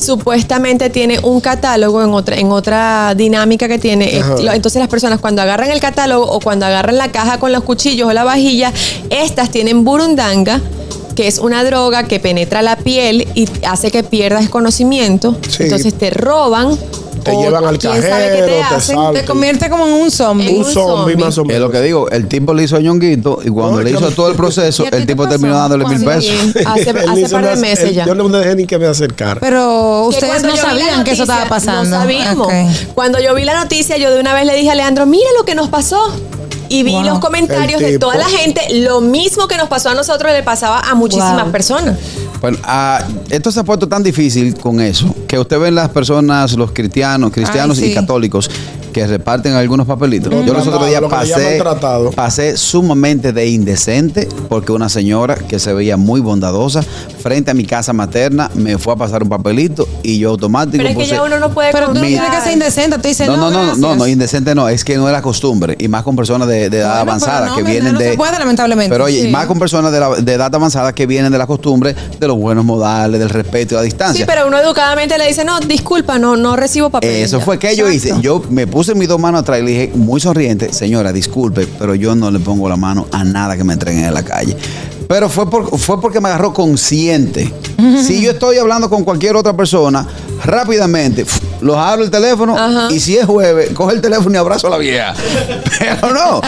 supuestamente tiene un catálogo en otra, en otra dinámica que tiene. Ajá. Lo- Entonces las personas cuando agarran el catálogo o cuando agarran la caja con los cuchillos o la vajilla, estas tienen burundanga que es una droga que penetra la piel y hace que pierdas conocimiento. Sí. Entonces te roban. Te o llevan al quién sabe qué cajero, te hacen. saltan. Te convierte como en un zombie. Un un zombie más o Es menos. lo que digo, el tipo le hizo a Ñonguito y cuando No, le es hizo todo el proceso, ¿Y a ti el te tipo pasó? terminó dándole mil pesos. hace, hace par de meses ya. Yo no me dejé ni que me acercara. Pero ustedes no sabían que eso estaba pasando. No sabíamos. Cuando yo vi la noticia, yo de una vez le dije a Leandro, mira lo que nos pasó. Y vi Wow. los comentarios de toda la gente. Lo mismo que nos pasó a nosotros le pasaba a muchísimas Wow. personas. Bueno, ah, esto se ha puesto tan difícil con eso, que usted ve las personas, los cristianos, cristianos Ay, sí. y católicos, que reparten algunos papelitos. Yo los otros días pasé sumamente de indecente porque una señora que se veía muy bondadosa frente a mi casa materna me fue a pasar un papelito y yo automático Pero es que ya uno no puede Pero tú no tienes que ser indecente. Tú dices, no, no, no, no, gracias. no, indecente no, es que no es la costumbre, y más con personas de, de edad Bueno, avanzada no, que vienen no de... se puede, lamentablemente. Pero oye, Sí. más con personas de, la- de edad avanzada que vienen de la costumbre, de los buenos modales, del respeto y la distancia. Sí, pero uno educadamente le dice, no, disculpa, no, no recibo papel. Eso fue que yo hice. Yo me puse mis dos manos atrás y le dije, muy sonriente, señora, disculpe, pero yo no le pongo la mano a nada que me entreguen en la calle. Pero fue, por- fue porque me agarró Si yo estoy hablando con cualquier otra persona, rápidamente los abro el teléfono Ajá. y si es jueves, coge el teléfono y abrazo a la vieja. Pero no.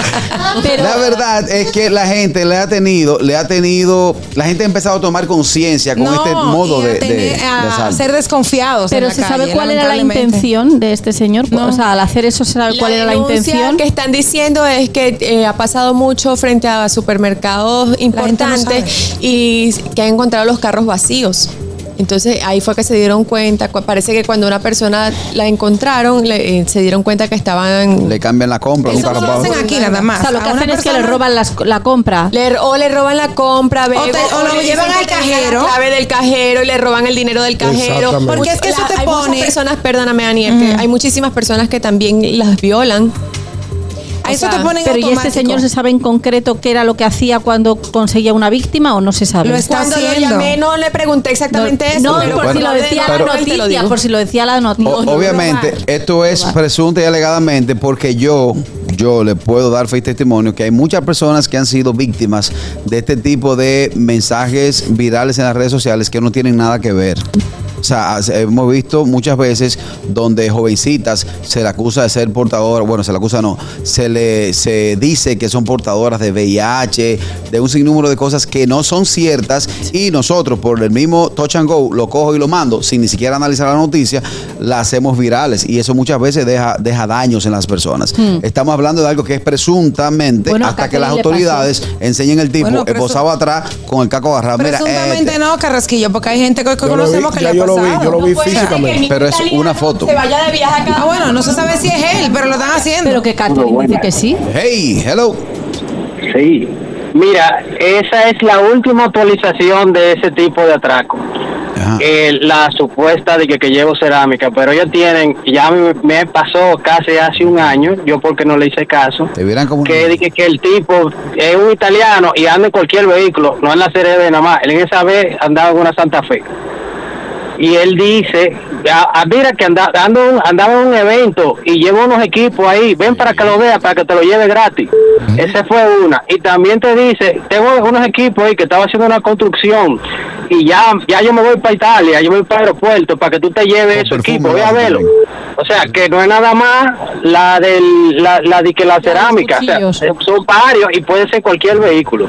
la verdad es que la gente le ha tenido, le ha tenido, la gente ha empezado a tomar conciencia con No, este modo y a de, de- tener- de a ser desconfiados. en Pero la ¿se sabe calle, cuál era la intención de este señor? O sea, al hacer eso se sabe cuál era la intención. que están diciendo es que eh, ha pasado mucho frente a supermercados no importantes y que han encontrado los carros vacíos. Entonces ahí fue que se dieron cuenta, cu- parece que cuando una persona la encontraron, le- eh, se dieron cuenta que estaban... Le cambian la compra, un Eso carro no lo hacen aquí nada más. O sea, lo que hacen es que le roban las- la compra. le- o le roban la compra, bebo, O te- o lo le llevan al cajero. La clave del cajero y le roban el dinero del cajero. Porque es que eso te hay pone- muchas personas, perdóname, Ani, es que hay muchísimas personas que también las violan. Eso te ponen Pero ¿y este señor se sabe en concreto qué era lo que hacía cuando conseguía una víctima o no se sabe? Lo está Cuando lo haciendo. llamé no le pregunté exactamente eso. no, pero por si lo decía de la noticia, por si lo decía la noticia. O- obviamente, esto es presunta y alegadamente porque yo, yo le puedo dar fe y testimonio que hay muchas personas que han sido víctimas de este tipo de mensajes virales en las redes sociales que no tienen nada que ver. O sea, hemos visto muchas veces donde jovencitas se le acusa de ser portadoras, bueno, se le acusa no, se le se dice que son portadoras de VIH, de un sinnúmero de cosas que no son ciertas y nosotros por el mismo touch and go lo cojo y lo mando sin ni siquiera analizar la noticia, la hacemos virales y eso muchas veces deja, deja daños en las personas. Estamos hablando de algo que es presuntamente Bueno, hasta que las autoridades enseñen el tipo Bueno, eh, posado atrás con el caco agarrado. Mira, Presuntamente este. no, Carrasquillo, porque hay gente que, que Yo lo vi, conocemos que le ha yo lo vi, pasado. yo lo vi No físicamente. Pero es una foto. Se vaya de viaje acá. Ah, bueno, no se sabe si es él, pero lo están haciendo. Pero que Catherine dice que sí. Hey, hello. Sí. Mira, esa es la última actualización de ese tipo de atraco. Eh, la supuesta de que, que llevo cerámica, pero ellos tienen, ya me, me pasó casi hace un año, yo porque no le hice caso, como que, dije que el tipo es un italiano y anda en cualquier vehículo, no en la serie de nada más, él en esa vez andaba en una Santa Fe. Y él dice, ah, mira que anda, ando- andaba en un evento y llevo unos equipos ahí, ven para que lo veas, para que te lo lleve gratis. Esa fue una. Y también te dice, tengo unos equipos ahí que estaba haciendo una construcción y ya, ya yo me voy para Italia, yo me voy para el aeropuerto para que tú te lleves esos perfume equipos, ve a verlo. O sea, que no es nada más la del, la, la de que la cerámica, o sea, eh, son varios y puede ser cualquier vehículo.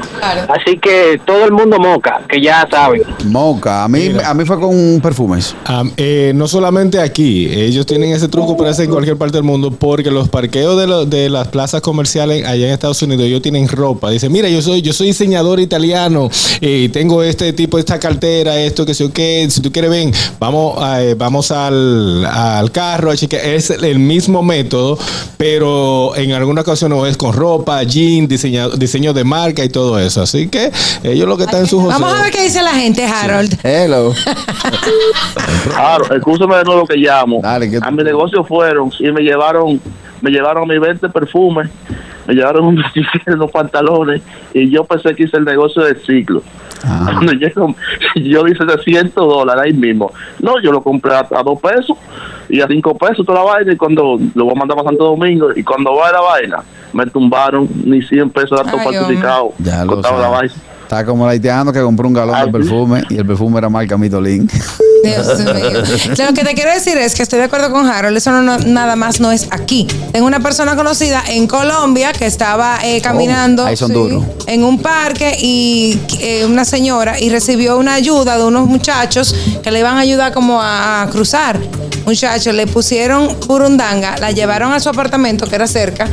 Así que todo el mundo moca, que ya saben. Moca. A mí, a mí fue con perfumes. Eh, no solamente aquí, ellos tienen ese truco, pero es en cualquier parte del mundo, porque los parqueos de, lo- de las plazas comerciales allá en Estados Unidos, ellos tienen ropa. Dicen, mira, yo soy, yo soy diseñador italiano eh, y tengo este tipo, esta cartera, esto, que sé yo qué. Si tú quieres, ven, vamos, a, eh, vamos al, al carro, a chequear. Es el mismo método, pero en alguna ocasión no es con ropa, jean, diseño, diseño de marca y todo eso. Así que ellos lo que están en su Vamos a ver qué dice la gente, Harold. Hello. Claro, escúchame de nuevo que llamo. Dale, que- A mi negocio fueron y me llevaron, me llevaron mis 20 perfumes, me llevaron unos, unos pantalones y yo pensé que hice el negocio del ciclo. Ah. Cuando llego, yo hice de 100 dólares ahí mismo. No, yo lo compré a, a 2 pesos y a 5 pesos toda la vaina y cuando lo voy a mandar para Santo Domingo y cuando va la vaina me tumbaron ni 100 pesos datos falsificados. Ya lo la sabes. vaina. Está como el haitiano que compró un galón de perfume y el perfume era marca Mitolín. Dios mío. Lo que te quiero decir es que estoy de acuerdo con Harold, eso no, no- nada más no es aquí. Tengo una persona conocida en Colombia que estaba eh, caminando Ahí son duros. en un parque y eh, una señora y recibió una ayuda de unos muchachos que le iban a ayudar como a, a cruzar. Muchachos, le pusieron burundanga, la llevaron a su apartamento que era cerca,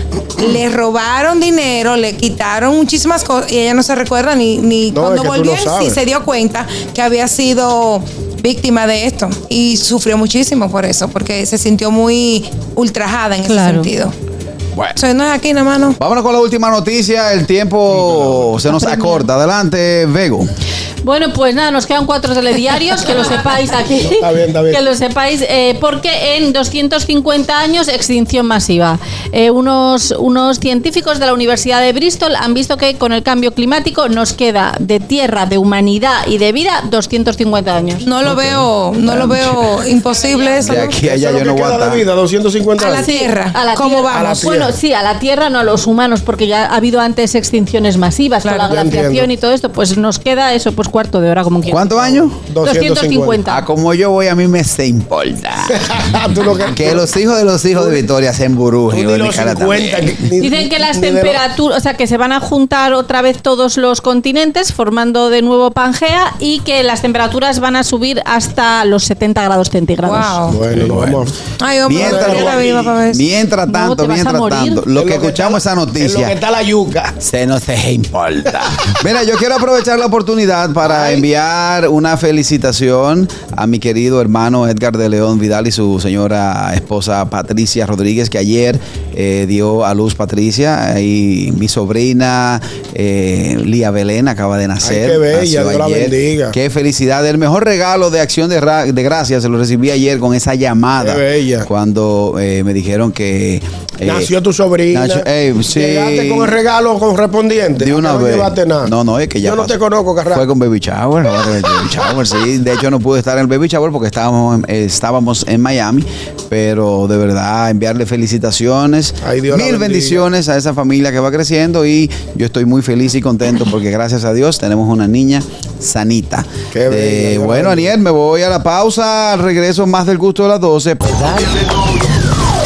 le robaron dinero, le quitaron muchísimas cosas y ella no se recuerda ni, ni No, cuando volvió no en sí sabes. se dio cuenta que había sido víctima de esto y sufrió muchísimo por eso, porque se sintió muy ultrajada en Claro. ese sentido. Bueno. No es aquí, nada. Vámonos con la última noticia. El tiempo se nos acorta. Adelante, Vego. Bueno, pues nada, nos quedan cuatro telediarios, que lo sepáis aquí. Está bien, está bien. Que lo sepáis, eh, porque en 250 años, extinción masiva. Eh, unos, unos científicos de la Universidad de Bristol han visto que con el cambio climático nos queda de tierra, de humanidad y de vida 250 años. No lo veo, no lo veo imposible eso. De ¿no? aquí a allá yo no aguanta. vida, 250 A la tierra. A la ¿Cómo tierra. A la vamos? tierra. Bueno, sí, a la Tierra, no a los humanos, porque ya ha habido antes extinciones masivas Claro. con la glaciación y todo esto, pues nos queda eso, pues cuarto de hora, como quien ¿Cuántos años? 250. Ah, como yo voy, a mí me se importa. Tú lo que- Que los hijos de los hijos de Victoria se tú embrujen. ni o de mi los cara 50, también. que- ni- Dicen que las temperaturas, o sea, que se van a juntar otra vez todos los continentes formando de nuevo Pangea y que las temperaturas van a subir hasta los 70 grados centígrados. Wow. Bueno, no vamos. Ay, hombre, Mientras, ver tanto, mientras. Tanto, lo En que escuchamos está- esa En lo que noticia está la yuca. se nos se importa. Mira, yo quiero aprovechar la oportunidad para enviar una felicitación a mi querido hermano Edgar de León Vidal y su señora esposa Patricia Rodríguez, que ayer eh, dio a luz Patricia y mi sobrina eh, Lía Belén acaba de nacer. Ay, qué bella, Dios la bendiga. Qué felicidad. El mejor regalo de acción de, de gracias se lo recibí ayer con esa llamada. Qué bella. Cuando eh, me dijeron que eh, Nació nació tu sobrina. Nacho, ey, sí. Llegaste con el regalo correspondiente. De una no vez. nada. No, no, es que ya Yo no pasó. te conozco, Carrasco. Fue con Baby Shower, no, con el Baby Shower, sí. De hecho, no pude estar en el Baby Shower porque estábamos, en- eh, estábamos en Miami. Pero de verdad, enviarle felicitaciones. Ay, Dios Mil bendiciones a esa familia que va creciendo. Y yo estoy muy feliz y contento porque gracias a Dios tenemos una niña sanita. Qué Eh, bueno. Aniel, me voy a la pausa. Al regreso, más del gusto de las 12.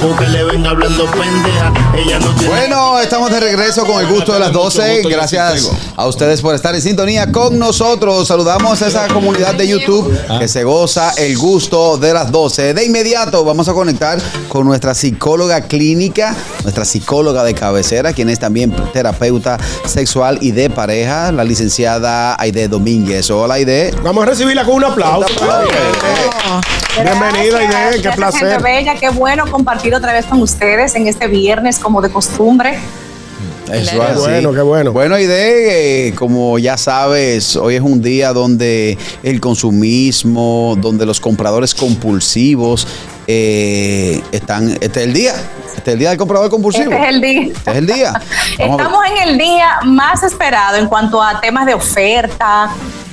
Porque le ven hablando pendeja. Ella no tiene. Bueno, estamos de regreso con el gusto de las 12. Gracias a ustedes por estar en sintonía con nosotros. Saludamos a esa comunidad de YouTube que se goza el gusto de las 12. De inmediato vamos a conectar con nuestra psicóloga clínica, nuestra psicóloga de cabecera, quien es también terapeuta sexual y de pareja, la licenciada Aide Domínguez. Hola, Aide. Vamos a recibirla con un aplauso. Bienvenida, Aide, qué placer. Gente bella, qué bueno compartir otra vez con ustedes en este viernes como de costumbre. Eso Qué así. bueno, qué bueno. Bueno, Aide, eh, como ya sabes, hoy es un día donde el consumismo, donde los compradores compulsivos eh, están. Este es el día. Este es el día del comprador compulsivo. Este es el día. Este es el día. Estamos en el día más esperado en cuanto a temas de oferta,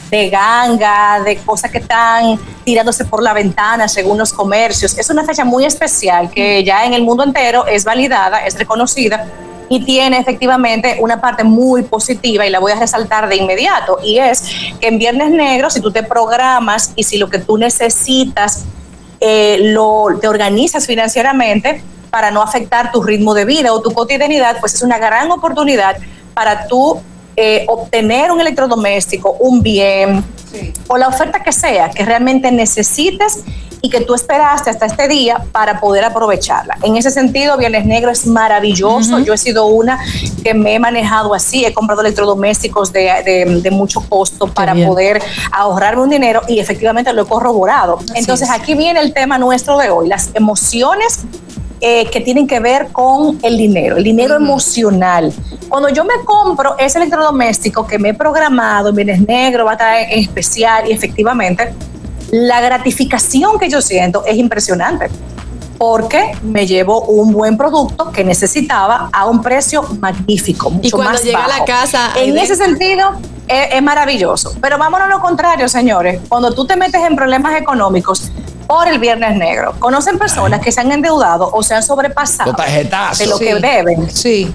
de ganga, de cosas que están tirándose por la ventana según los comercios. Es una fecha muy especial que ya en el mundo entero es validada, es reconocida y tiene efectivamente una parte muy positiva y la voy a resaltar de inmediato y es que en Viernes Negro si tú te programas y si lo que tú necesitas eh, lo, te organizas financieramente para no afectar tu ritmo de vida o tu cotidianidad, pues es una gran oportunidad para tú eh, obtener un electrodoméstico, un bien o la oferta que sea que realmente necesites y que tú esperaste hasta este día para poder aprovecharla. En ese sentido, Viernes Negro es maravilloso. Yo he sido una que me he manejado así, he comprado electrodomésticos de, de- de mucho costo para bien. poder ahorrarme un dinero y efectivamente lo he corroborado. Entonces, es. aquí viene el tema nuestro de hoy, las emociones eh, que tienen que ver con el dinero, el dinero emocional. Cuando yo me compro ese electrodoméstico que me he programado, en bienes negro, va a estar en especial y efectivamente, la gratificación que yo siento es impresionante porque me llevo un buen producto que necesitaba a un precio magnífico, mucho Y cuando más llega a la casa, en ese sentido es, es maravilloso. Pero vámonos a lo contrario, señores. Cuando tú te metes en problemas económicos por el Viernes Negro, conocen personas que se han endeudado o se han sobrepasado de lo que deben. Sí.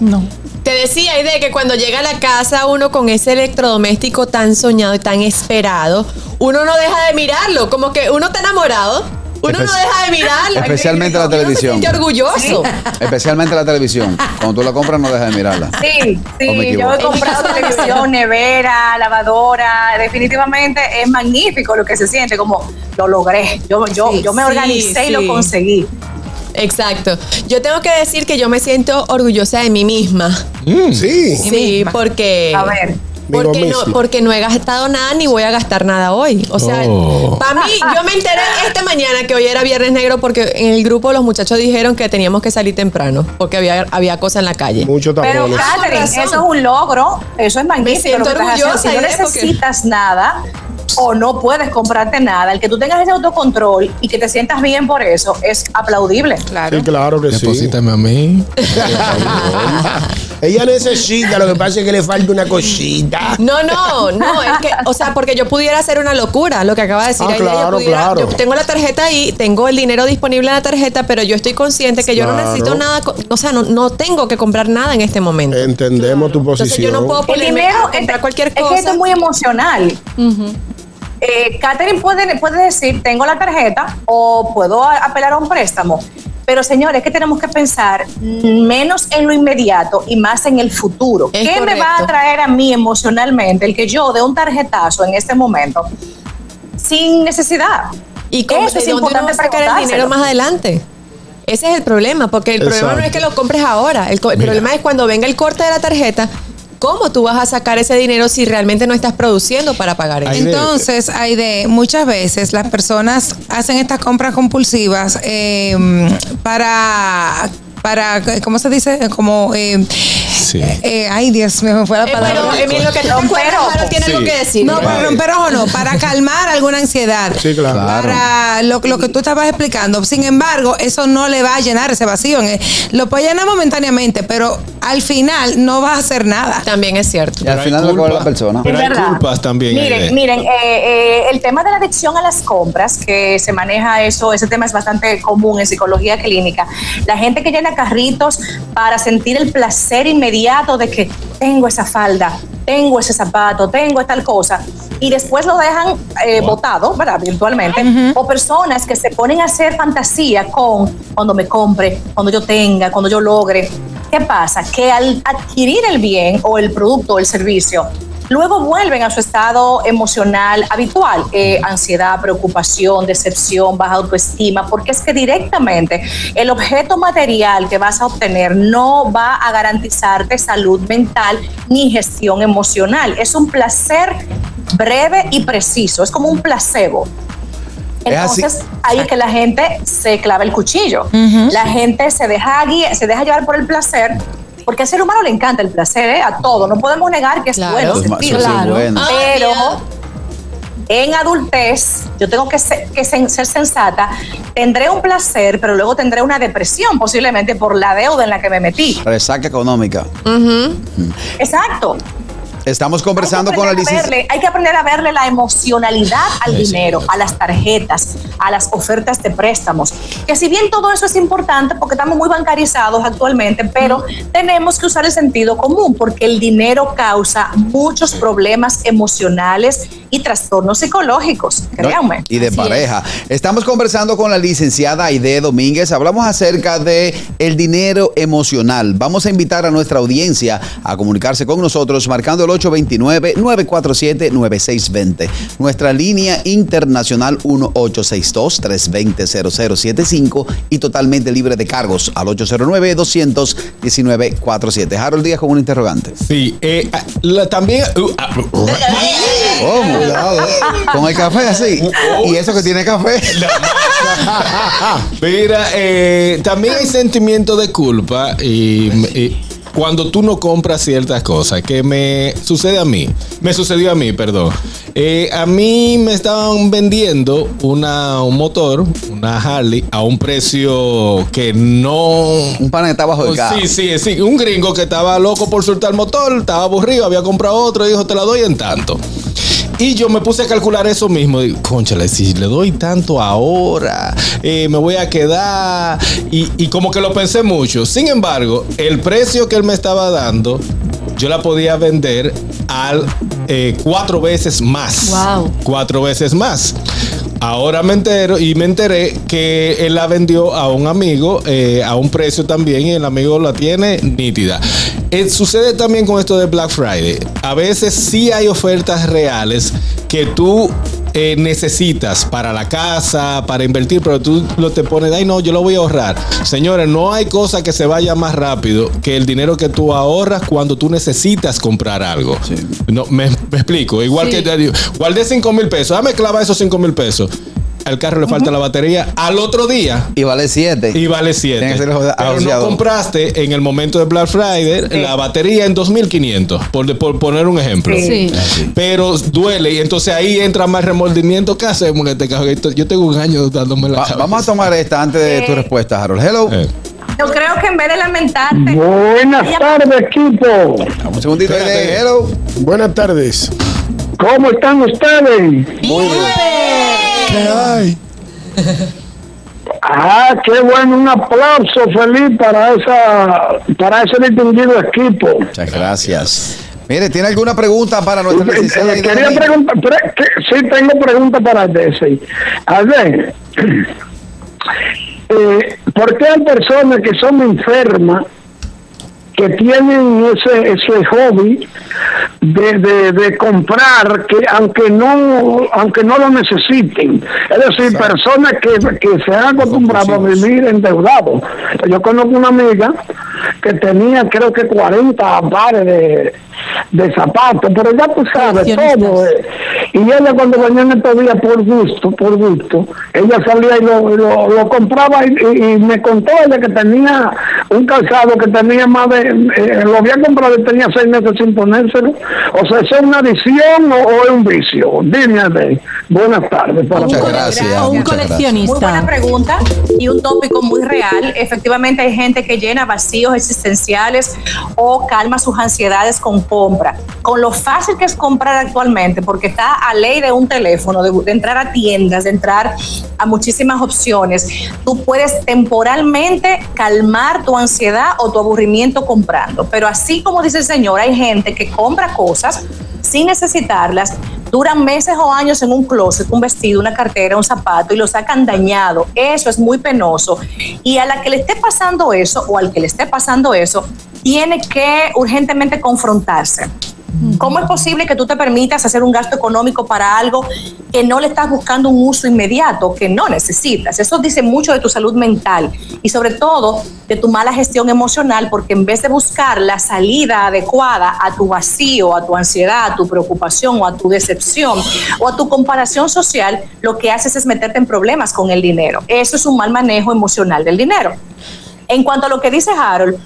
No. Te decía, de que cuando llega a la casa uno con ese electrodoméstico tan soñado y tan esperado, uno no deja de mirarlo, como que uno está enamorado, uno no deja de mirarlo. Especialmente la Uno se televisión. orgulloso. Especialmente la televisión. Cuando tú la compras, no dejas de mirarla. Sí, ¿O me sí, yo he comprado televisión, nevera, lavadora, definitivamente es magnífico lo que se siente, como lo logré, yo, yo, Sí, yo me sí, organicé y sí. lo conseguí. Exacto. Yo tengo que decir que yo me siento orgullosa de mí misma. Sí. Sí, misma. porque. A ver. Digo Porque no, porque no he gastado nada ni voy a gastar nada hoy. O sea, Oh. para mí, yo me enteré esta mañana que hoy era Viernes Negro porque en el grupo los muchachos dijeron que teníamos que salir temprano porque había, había cosas en la calle. Mucho Pero. Catherine, eso es un logro, eso es magnífico. siento estás haciendo. orgullosa, Si no porque- necesitas nada o no puedes comprarte nada, el que tú tengas ese autocontrol y que te sientas bien por eso es aplaudible. Claro. Sí, claro que sí. Deposítame a mí. Ella necesita, lo que pasa es que le falta una cosita. No, no, no, es que, o sea, porque yo pudiera hacer una locura, lo que acaba de decir Ah, yo claro, pudiera- claro. Yo tengo la tarjeta ahí, tengo el dinero disponible en la tarjeta, pero yo estoy consciente que yo no necesito nada, o sea, no, no tengo que comprar nada en este momento. Entendemos tu Entonces posición. yo no puedo El dinero a comprar cualquier es que cosa. esto es muy emocional. Eh, Catherine puede, puede decir, tengo la tarjeta o puedo apelar a un préstamo. Pero señores, es que tenemos que pensar menos en lo inmediato y más en el futuro. Es ¿Qué me va a traer a mí emocionalmente el que yo dé un tarjetazo en este momento sin necesidad? ¿Y cómo, Eso es dónde uno va a importante sacar el dinero más adelante? Ese es el problema, porque el problema no es que lo compres ahora. El problema es cuando venga el corte de la tarjeta, ¿cómo tú vas a sacar ese dinero si realmente no estás produciendo para pagar eso? Entonces, Aide, muchas veces las personas hacen estas compras compulsivas eh, para para, ¿cómo se dice? Como, eh, Sí. eh, ay Dios me fue la Eh, palabra. pero, Emilio, que Romper algo que decir. No, para romper ojo no, para calmar alguna ansiedad. Sí, claro. Para lo, lo que tú estabas explicando. Sin embargo, eso no le va a llenar ese vacío. Eh, Lo puede llenar momentáneamente, pero al final no va a hacer nada. También es cierto. Y al final lo cobra la persona. Pero Es hay verdad. culpas también. Miren, miren, eh, eh, el tema de la adicción a las compras, que se maneja eso, ese tema es bastante común en psicología clínica. La gente que llena carritos para sentir el placer inmediato de que tengo esa falda, tengo ese zapato, tengo tal cosa, y después lo dejan eh, botado, ¿verdad? Virtualmente. O personas que se ponen a hacer fantasía con cuando me compre, cuando yo tenga, cuando yo logre. ¿Qué pasa? Que al adquirir el bien o el producto o el servicio, luego vuelven a su estado emocional habitual, eh, ansiedad, preocupación, decepción, baja autoestima, porque es que directamente el objeto material que vas a obtener no va a garantizarte salud mental ni gestión emocional. Es un placer breve y preciso, es como un placebo. Entonces, ahí es que la gente se clava el cuchillo. La gente se deja, guiar- se deja llevar por el placer, porque al ser humano le encanta el placer, ¿eh? a todo. No podemos negar que es Claro. bueno es bueno. Pero Ah, en adultez, yo tengo que, ser, que sen- ser sensata, tendré un placer, pero luego tendré una depresión, posiblemente por la deuda en la que me metí. Resaca económica. Exacto. Estamos conversando con la aprender a licenciada. verle- hay que aprender a verle la emocionalidad al dinero, a las tarjetas, a las ofertas de préstamos. Que si bien todo eso es importante, porque estamos muy bancarizados actualmente, pero tenemos que usar el sentido común, porque el dinero causa muchos problemas emocionales y trastornos psicológicos. ¿no? Créanme. Y de Así pareja. Estamos conversando con la licenciada Aide Domínguez. Hablamos acerca de el dinero emocional. Vamos a invitar a nuestra audiencia a comunicarse con nosotros marcando el 829-947-9620. Nuestra línea internacional 1862-320-0075 y totalmente libre de cargos al 809-219-47. Harold Díaz con un interrogante. Sí, eh, ah, la- también. uh, ah, ¿Cómo? Con el café así. Y eso que tiene café. Mira, eh, también hay sentimiento de culpa y, y cuando tú no compras ciertas cosas, que me sucede a mí, me sucedió a mí, perdón. Eh, a mí me estaban vendiendo una, un motor, una Harley, a un precio que no... Un pan está bajo el carro. Sí, sí, sí. Un gringo que estaba loco por soltar el motor, estaba aburrido, había comprado otro y dijo, te la doy en tanto. Y yo me puse a calcular eso mismo. Digo, Conchale, si le doy tanto ahora, eh, me voy a quedar. Y, y como que lo pensé mucho. Sin embargo, el precio que él me estaba dando, yo la podía vender al eh, cuatro veces más. Wow. Cuatro veces más. Ahora me entero y me enteré que él la vendió a un amigo eh, a un precio también y el amigo la tiene nítida. Eh, sucede también con esto de Black Friday. A veces sí hay ofertas reales que tú eh, necesitas para la casa, para invertir, pero tú lo te pones, ay no, yo lo voy a ahorrar. Señores, no hay cosa que se vaya más rápido que el dinero que tú ahorras cuando tú necesitas comprar algo. No, me, me explico. Igual Sí. que te digo, guardé 5 mil pesos, dame clava esos 5 mil pesos. Al carro le falta la batería al otro día. Y vale 7. Y vale 7. Tiene que ser Pero no compraste en el momento de Black Friday la batería en 2500, por, por poner un ejemplo. Sí. Pero duele y entonces ahí entra más remordimiento. ¿Qué hacemos en este caso? Yo tengo un año dándome la Va- vamos a tomar esta antes de tu respuesta, Harold. Hello. Eh. Yo creo que en vez de lamentarte. Buenas tardes, equipo. Un segundito. Hello. Buenas tardes. ¿Cómo están ustedes? ¿Qué hay? Ah, qué bueno, un aplauso feliz para esa para ese distinguido equipo. Muchas gracias. Mire, ¿tiene alguna pregunta para nuestra Eh, licenciada eh, quería preguntar, pre- sí tengo preguntas para Desi. A ver, eh, ¿por qué hay personas que son enfermas que tienen ese ese hobby de, de, de comprar que aunque no aunque no lo necesiten. Es decir personas que, que se han acostumbrado a vivir endeudados. Yo conozco una amiga que tenía creo que 40 pares de, de zapatos pero ya tú sabes todo eh, Y ella cuando venía en estos días por gusto, por gusto, ella salía y lo, lo, lo compraba y, y- y me contó ella que tenía un calzado que tenía más de, eh, lo había comprado y tenía seis meses sin ponérselo. O sea, ¿eso es una adicción o, o es un vicio? Dime, Adey. Buenas tardes. para Muchas todos. gracias. O un muchas gracias. coleccionista. Muy buena pregunta y un tópico muy real. Efectivamente hay gente que llena vacíos existenciales o calma sus ansiedades con compra. Con lo fácil que es comprar actualmente, porque está a ley de un teléfono, de, de entrar a tiendas, de entrar a muchísimas opciones, tú puedes temporalmente calmar tu ansiedad o tu aburrimiento comprando. Pero así como dice el señor, hay gente que compra cosas sin necesitarlas, duran meses o años en un closet, un vestido, una cartera, un zapato y lo sacan dañado. Eso es muy penoso. Y a la que le esté pasando eso o al que le esté pasando eso, tiene que urgentemente confrontarse. ¿Cómo es posible que tú te permitas hacer un gasto económico para algo que no le estás buscando un uso inmediato, que no necesitas? Eso dice mucho de tu salud mental y sobre todo de tu mala gestión emocional, porque en vez de buscar la salida adecuada a tu vacío, a tu ansiedad, a tu preocupación o a tu decepción o a tu comparación social, lo que haces es meterte en problemas con el dinero. Eso es un mal manejo emocional del dinero. En cuanto a lo que dice Harold,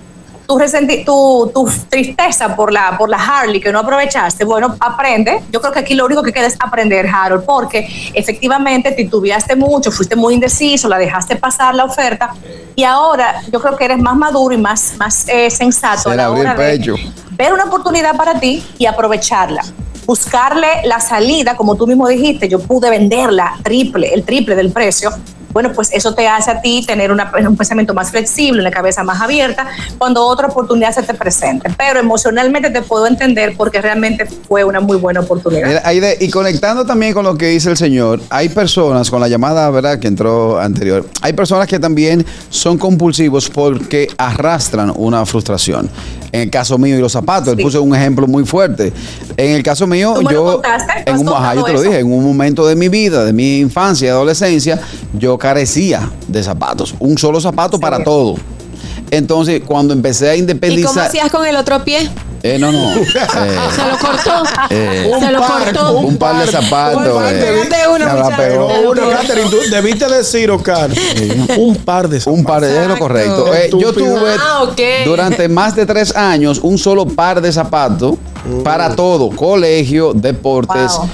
tu, resenti- tu, tu tristeza por la, por la Harley que no aprovechaste, bueno, aprende. Yo creo que aquí lo único que queda es aprender, Harold, porque efectivamente titubeaste mucho, fuiste muy indeciso, la dejaste pasar la oferta y ahora yo creo que eres más maduro y más, más eh, sensato Se a la hora el de ver una oportunidad para ti y aprovecharla. Buscarle la salida, como tú mismo dijiste, yo pude venderla triple, el triple del precio. Bueno, pues eso te hace a ti tener una- un pensamiento más flexible, una cabeza más abierta, cuando otra oportunidad se te presente. Pero emocionalmente te puedo entender porque realmente fue una muy buena oportunidad. Y conectando también con lo que dice el señor, hay personas, con la llamada, ¿verdad?, que entró anterior, hay personas que también son compulsivos porque arrastran una frustración. En el caso mío y los zapatos, él puso un ejemplo muy fuerte. En el caso mío, Tú me lo yo, contaste, en un, ajá, yo te lo dije, en un momento de mi vida, de mi infancia y adolescencia, yo carecía de zapatos. Un solo zapato para todo. Entonces, cuando empecé a ¿Y cómo independizar... hacías con el otro pie? Eh, no, no. eh, Se lo cortó. eh, Se lo cortó. un par de zapatos. eh, Pégate uno, me la muchacho. pegó. No, uno, Catherine, tú debiste decir, Oscar, un par de Un par de es lo correcto. Eh, yo tuve Ah, durante más de tres años un solo par de zapatos para todo, colegio, deportes. Wow.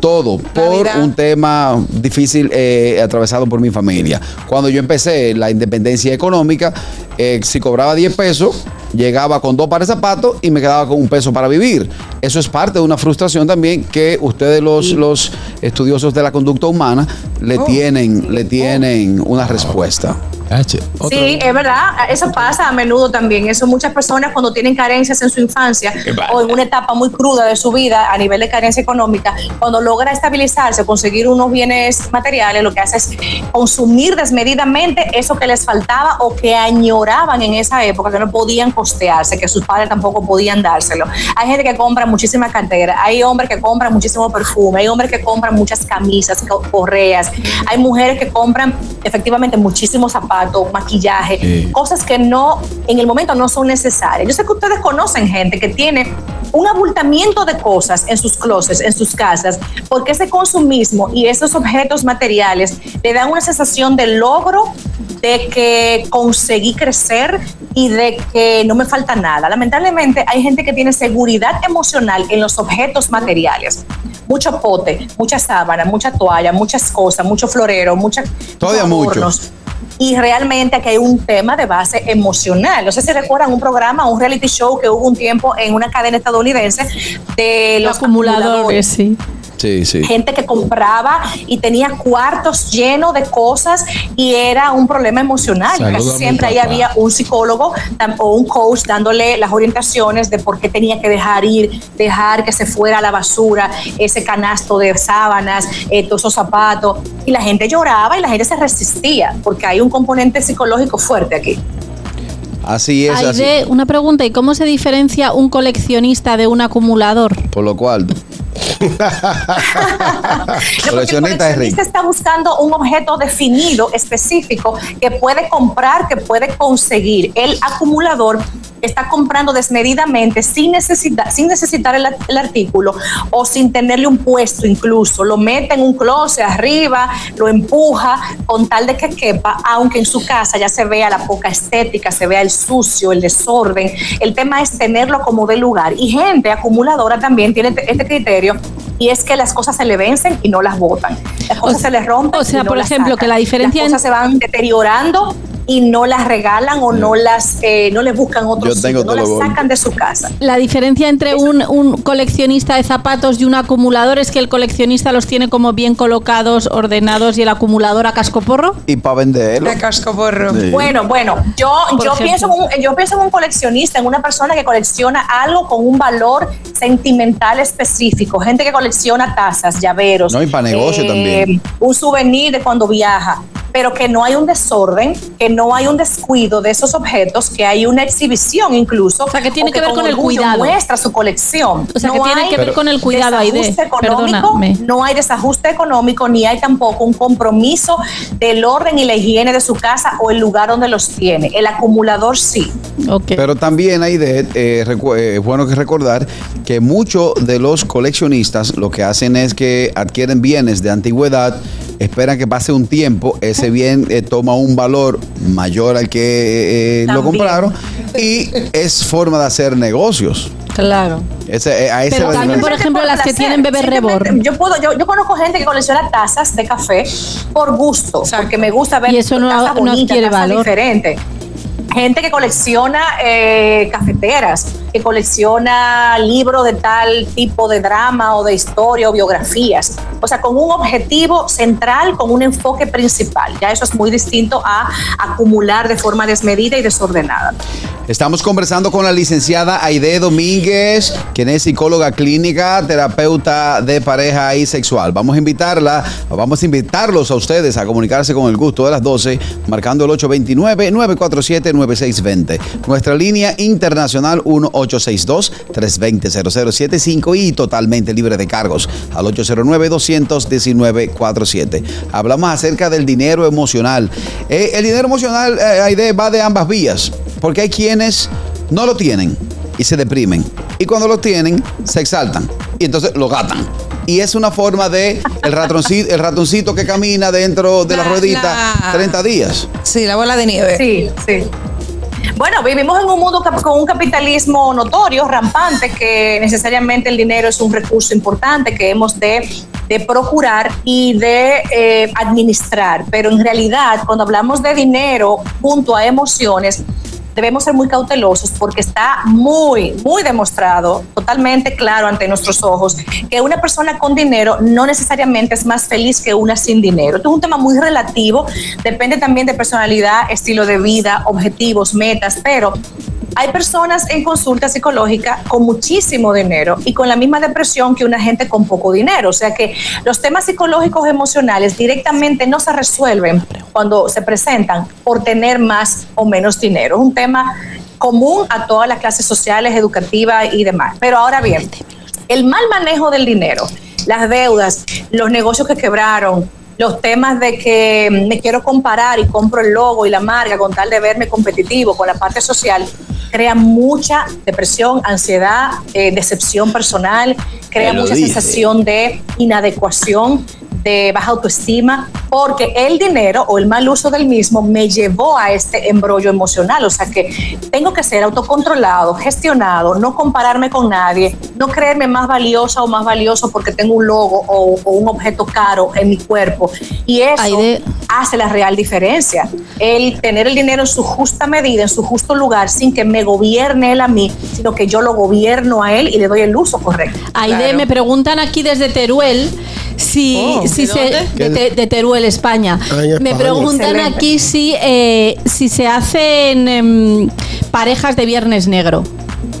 Todo por un tema difícil eh, atravesado por mi familia. Cuando yo empecé la independencia económica, eh, si cobraba 10 pesos, llegaba con dos pares de zapatos y me quedaba con un peso para vivir. Eso es parte de una frustración también que ustedes los, los estudiosos de la conducta humana le tienen, le tienen una respuesta. Sí, es verdad, eso pasa a menudo también. Eso muchas personas cuando tienen carencias en su infancia o en una etapa muy cruda de su vida a nivel de carencia económica, cuando logra estabilizarse, conseguir unos bienes materiales, lo que hace es consumir desmedidamente eso que les faltaba o que añoraban en esa época, que no podían costearse, que sus padres tampoco podían dárselo. Hay gente que compra muchísima cartera, hay hombres que compran muchísimo perfume, hay hombres que compran muchas camisas, co- correas, hay mujeres que compran efectivamente muchísimos zapatos, maquillaje, Sí. cosas que no, en el momento no son necesarias. Yo sé que ustedes conocen gente que tiene un abultamiento de cosas en sus closets, en sus casas, porque ese consumismo y esos objetos materiales le dan una sensación de logro, de que conseguí crecer y de que no me falta nada. Lamentablemente hay gente que tiene seguridad emocional en los objetos materiales. Mucho pote, mucha sábana, mucha toalla, muchas cosas, mucho florero, mucha, Todavía mucho. Y realmente aquí hay un tema de base emocional. No sé si recuerdan un programa, un reality show que hubo un tiempo en una cadena estadounidense de los acumuladores, sí. Sí, sí. gente que compraba y tenía cuartos llenos de cosas y era un problema emocional. Casi siempre ahí había un psicólogo o un coach dándole las orientaciones de por qué tenía que dejar ir, dejar que se fuera a la basura ese canasto de sábanas, eh, todos esos zapatos. Y la gente lloraba y la gente se resistía porque hay un componente psicológico fuerte aquí. Así es, así. Aide, una pregunta, ¿y cómo se diferencia un coleccionista de un acumulador? Por lo cual. El Coleccionista es está buscando un objeto definido, específico, que puede comprar, que puede conseguir. El acumulador está comprando desmedidamente sin necesitar, sin necesitar el, el artículo o sin tenerle un puesto incluso. Lo mete en un closet arriba, lo empuja con tal de que quepa, aunque en su casa ya se vea la poca estética, se vea el sucio, el desorden. El tema es tenerlo como de lugar. Y gente acumuladora también tiene este criterio y es que las cosas se le vencen y no las botan. Las cosas se les rompen. o sea, y no por las ejemplo, que la diferencia Las cosas se van deteriorando y no las regalan o no las eh, no les buscan otro Yo sitio, tengo no todo las lo- sacan de su casa. La diferencia entre un, un coleccionista de zapatos y un acumulador es que el coleccionista los tiene como bien colocados, ordenados y el acumulador a cascoporro. Y para venderlo. De casco porro. Sí. Bueno, bueno, yo, Por yo, ejemplo. pienso en un, yo pienso en un coleccionista, en una persona que colecciona algo con un valor sentimental específico. Gente que colecciona tazas, llaveros. No, y para negocio también. Un souvenir de cuando viaja. Pero que no hay un desorden, que no hay un descuido de esos objetos, que hay una exhibición incluso. O sea, que tiene que ver con el cuidado. Muestra su colección. O sea, que No tiene hay que ver con el cuidado, Aide. desajuste económico, Perdóname. no hay desajuste económico ni hay tampoco un compromiso del orden y la higiene de su casa o el lugar donde los tiene. El acumulador sí. Pero también hay de, eh, eh, es bueno que recordar que muchos de los coleccionistas lo que hacen es que adquieren bienes de antigüedad, esperan que pase un tiempo, ese bien eh, toma un valor mayor al que eh, lo También. compraron y es forma de hacer negocios. Claro. Ese, eh, a ese Pero también, por ejemplo, las que tienen bebé rebor. Yo puedo, yo, yo conozco gente que colecciona tazas de café por gusto, porque me gusta ver Y eso no- tazas no bonitas, adquiere tazas valor. diferentes. Gente que colecciona eh, cafeteras, que colecciona libros de tal tipo de drama o de historia o biografías. O sea, con un objetivo central, con un enfoque principal. Ya eso es muy distinto a acumular de forma desmedida y desordenada. Estamos conversando con la licenciada Aide Domínguez, quien es psicóloga clínica, terapeuta de pareja y sexual. Vamos a invitarla, vamos a invitarlos a ustedes a comunicarse con el gusto de las 12, marcando el 829-947-9620. Nuestra línea internacional 1862-320-0075 y totalmente libre de cargos al 809-219-47. Hablamos acerca del dinero emocional. Eh, el dinero emocional, eh, Aide, va de ambas vías, porque hay quienes no lo tienen y se deprimen. Y cuando lo tienen, se exaltan y entonces lo gastan. Y es una forma de el ratoncito, el ratoncito que camina dentro de la, La- ruedita la- 30 días. Sí, la bola de nieve. Sí, sí. Bueno, vivimos en un mundo con un capitalismo notorio, rampante, que necesariamente el dinero es un recurso importante que hemos de, de procurar y de eh, administrar. Pero en realidad, cuando hablamos de dinero junto a emociones, debemos ser muy cautelosos porque está muy, muy demostrado, totalmente claro ante nuestros ojos, que una persona con dinero no necesariamente es más feliz que una sin dinero. Esto es un tema muy relativo, depende también de personalidad, estilo de vida, objetivos, metas, pero hay personas en consulta psicológica con muchísimo dinero y con la misma depresión que una gente con poco dinero. O sea que los temas psicológicos emocionales directamente no se resuelven cuando se presentan por tener más o menos dinero. Es un tema común a todas las clases sociales, educativas y demás. Pero ahora bien, el mal manejo del dinero, las deudas, los negocios que quebraron, los temas de que me quiero comparar y compro el logo y la marca con tal de verme competitivo con la parte social, crea mucha depresión, ansiedad, eh, decepción personal, crea mucha dice. sensación de inadecuación, de baja autoestima, porque el dinero o el mal uso del mismo me llevó a este embrollo emocional. O sea que tengo que ser autocontrolado, gestionado, no compararme con nadie, no creerme más valiosa o más valioso porque tengo un logo o, o un objeto caro en mi cuerpo. Y eso hace la real diferencia. El tener el dinero en su justa medida, en su justo lugar, sin que me gobierne él a mí, sino que yo lo gobierno a él y le doy el uso correcto. Aide, me preguntan aquí desde Teruel si, Oh, si ¿de se, dónde? de, Te- de Teruel, España. Ah, Me preguntan Excelente. aquí si, eh, si se hacen em, parejas de Viernes Negro.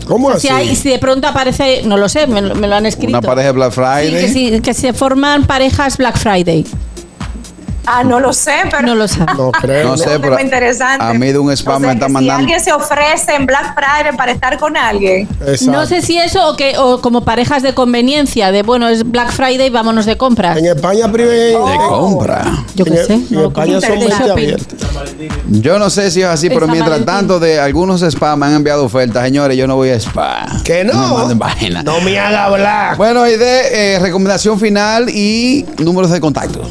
¿Cómo Si, así? hay, si de pronto aparece, no lo sé, me, lo- me lo han escrito. Una pareja de Black Sí, Friday. que se forman parejas Black Friday. Ah, no lo sé, pero no lo sé. No creo. No sé, pero interesante. a mí de un spam me están que mandando. Si alguien se ofrece en Black Friday para estar con alguien. No sé si eso o que o como parejas de conveniencia, de bueno, es Black Friday, vámonos de compras. En España prive- De compra. Yo qué sé, en no España son. Yo no sé si es así, pero mientras Valentín. tanto de algunos spa me han enviado ofertas. Señores, yo no voy a spa. Que no. me manden. No me haga hablar. Bueno, y de eh, recomendación final y números de contacto.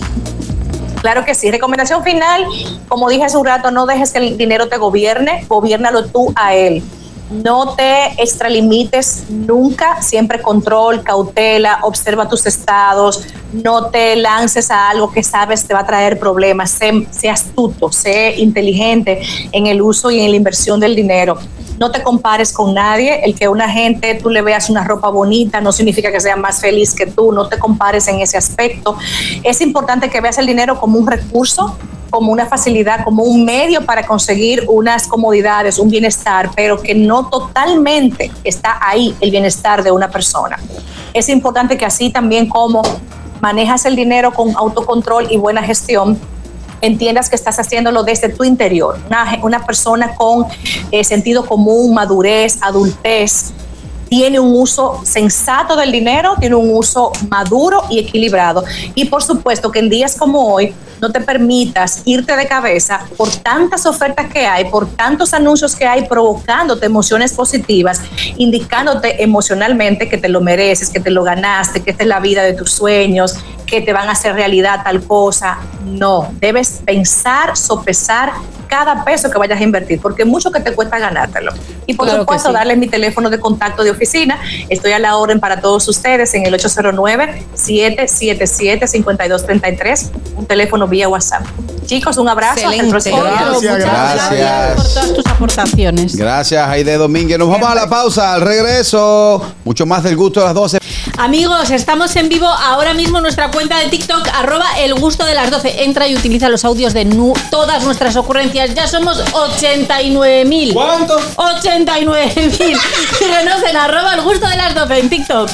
Claro que sí. Recomendación final, como dije hace un rato, no dejes que el dinero te gobierne, gobiernalo tú a él. No te extralimites nunca, siempre control, cautela, observa tus estados, no te lances a algo que sabes te va a traer problemas, sé, sé astuto, sé inteligente en el uso y en la inversión del dinero. No te compares con nadie, el que una gente tú le veas una ropa bonita no significa que sea más feliz que tú, no te compares en ese aspecto. Es importante que veas el dinero como un recurso como una facilidad, como un medio para conseguir unas comodidades, un bienestar, pero que no totalmente está ahí el bienestar de una persona. Es importante que así también como manejas el dinero con autocontrol y buena gestión, entiendas que estás haciéndolo desde tu interior. Una, una persona con eh, sentido común, madurez, adultez, tiene un uso sensato del dinero, tiene un uso maduro y equilibrado. Y por supuesto que en días como hoy no te permitas irte de cabeza por tantas ofertas que hay, por tantos anuncios que hay provocándote emociones positivas, indicándote emocionalmente que te lo mereces, que te lo ganaste, que esta es la vida de tus sueños, que te van a hacer realidad tal cosa. No, debes pensar, sopesar cada peso que vayas a invertir, porque mucho que te cuesta ganártelo. Y por Claro supuesto, sí. darles mi teléfono de contacto de oficina. Estoy a la orden para todos ustedes en el 809-777-5233, un teléfono vía WhatsApp. Chicos, un abrazo. Hasta el Excelente. próximo día. Gracias, Gracias. por todas tus aportaciones. Gracias, Aide Domínguez. Nos vamos a la pausa. Al regreso, mucho más del gusto de las 12. Amigos, estamos en vivo ahora mismo en nuestra cuenta de TikTok, arroba el gusto de las 12. Entra y utiliza los audios de nu- todas nuestras ocurrencias. Ya somos 89.000. ¿Cuánto? 89.000. Síguenos en arroba el gusto de las 12 en TikTok.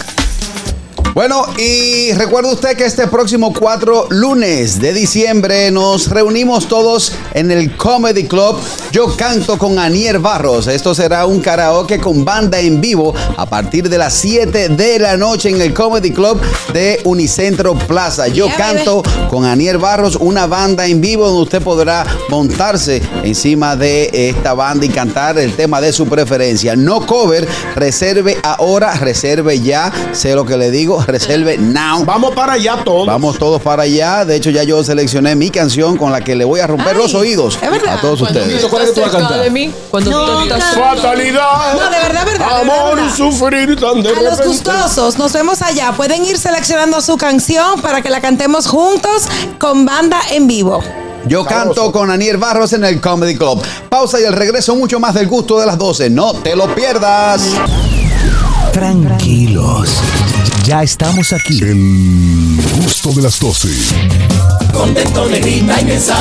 Bueno, y recuerde usted que este próximo 4 lunes de diciembre nos reunimos todos en el Comedy Club. Yo canto con Anier Barros. Esto será un karaoke con banda en vivo a partir de las 7 de la noche en el Comedy Club de Unicentro Plaza. Yo canto con Anier Barros, una banda en vivo donde usted podrá montarse encima de esta banda y cantar el tema de su preferencia. No cover, reserve ahora, reserve ya. Sé lo que le digo, reserve now. Vamos para allá todos. Vamos todos para allá. De hecho, ya yo seleccioné mi canción con la que le voy a romper Ay, los oídos ¿es verdad? a todos ustedes. ¿Cuál es que tú vas a cantar? de mí, cuando tú estás Fatalidad. No, de verdad, verdad, de Amor verdad. y sufrir tan de A los gustosos, nos vemos allá. Pueden ir seleccionando su canción para que la cantemos juntos con banda en vivo. Yo canto con Aniel Barros en el Comedy Club. Pausa y el regreso mucho más del gusto de las 12. No te lo pierdas. Tranquilos. Ya estamos aquí. El gusto de las 12.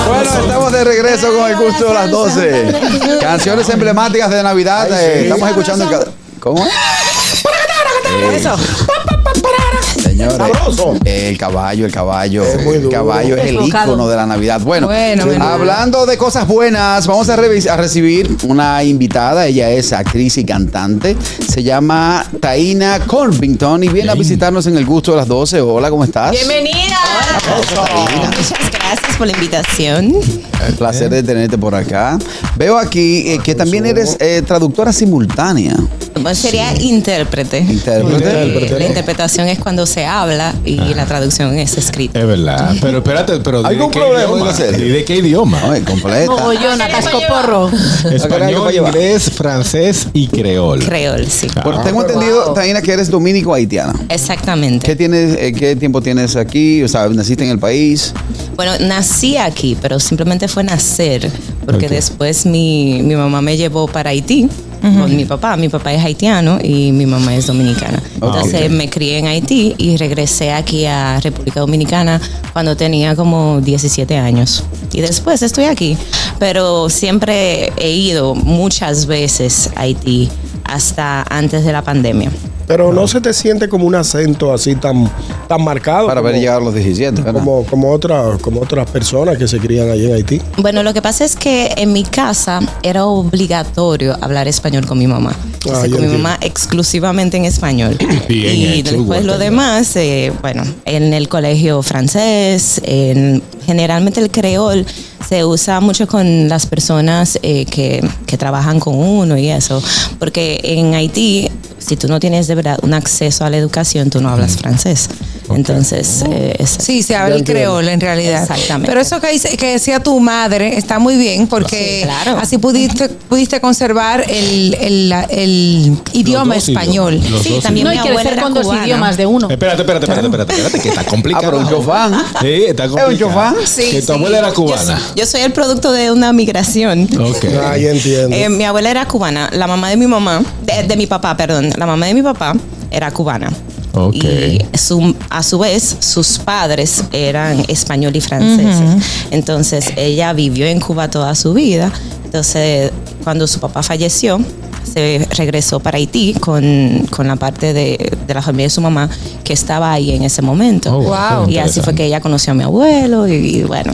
Bueno, estamos de regreso con el gusto de las 12. Canciones emblemáticas de Navidad. eh, estamos escuchando. ca- ¿Cómo? Eso. Señores, el caballo, el caballo, Es muy el caballo es el ícono de la Navidad. Bueno, Bueno, bueno. hablando de cosas buenas, vamos a, recibir una invitada. Ella es actriz y cantante. Se llama Taina Corvington y viene a visitarnos en el gusto de las 12. Hola, ¿cómo estás? Bienvenida. Muchas gracias por la invitación. El placer de tenerte por acá. Veo aquí eh, que también eres eh, traductora simultánea. Bueno, sería intérprete. Intérprete. Porque La interpretación es cuando se habla y la traducción es escrita. Es verdad. Pero espérate, pero ¿de ¿Algún qué problema idioma? con hacer? ¿Y de qué idioma? Ay, completa. Mogollona, cascoporro. Español, inglés, francés y creol. Creol, sí. Por- tengo entendido, Taina, que eres dominico-haitiana. Exactamente. ¿Qué, tienes, eh, ¿Qué tiempo tienes aquí? O sea, ¿naciste en el país? Bueno, nací aquí, pero simplemente fue nacer, porque después mi, mi mamá me llevó para Haití con mi papá. Mi papá es haitiano y mi mamá es dominicana. Entonces ok. me crié en Haití y regresé aquí a República Dominicana cuando tenía como 17 años. Y después estoy aquí, pero siempre he ido muchas veces a Haití hasta antes de la pandemia. Pero no se te siente como un acento así tan, tan marcado. Para como, ver llegar a los 17, ¿verdad? como, como, otra- como otras personas que se crían allí en Haití. Bueno, lo que pasa es que en mi casa era obligatorio hablar español con mi mamá. O sea, Ah, con mi mamá exclusivamente en español. Bien y hecho, después lo demás, eh, bueno, en el colegio francés, en, generalmente el creol se usa mucho con las personas eh, que, que trabajan con uno y eso, porque en Haití, si tú no tienes de verdad un acceso a la educación, tú no hablas francés. Entonces, eh, es- Sí, se habla el creol en realidad. Exactamente. Pero eso que, dice- que decía tu madre está muy bien porque Sí, claro. así pudiste, pudiste conservar el, el- el idioma español. idiomas, Sí, también No mi hay que era con dos cubana. idiomas de uno. Espérate, espérate, espérate, espérate, espérate, que está complicado. Ah, pero un chofán. Sí, está complicado. ¿Es un chofán? Sí, que tu sí. abuela era Yo- cubana. Yo, soy el producto de una migración. Ok. Ahí entiendo. Eh, mi abuela era cubana, la mamá de mi mamá, de, de mi papá, perdón, la mamá de mi papá era cubana. Y su- a su vez, sus padres eran español y franceses. Entonces, ella vivió en Cuba toda su vida. Entonces, cuando su papá falleció, se regresó para Haití con, con la parte de, de la familia de su mamá que estaba ahí en ese momento. Oh, wow. Y así fue que ella conoció a mi abuelo y, y bueno.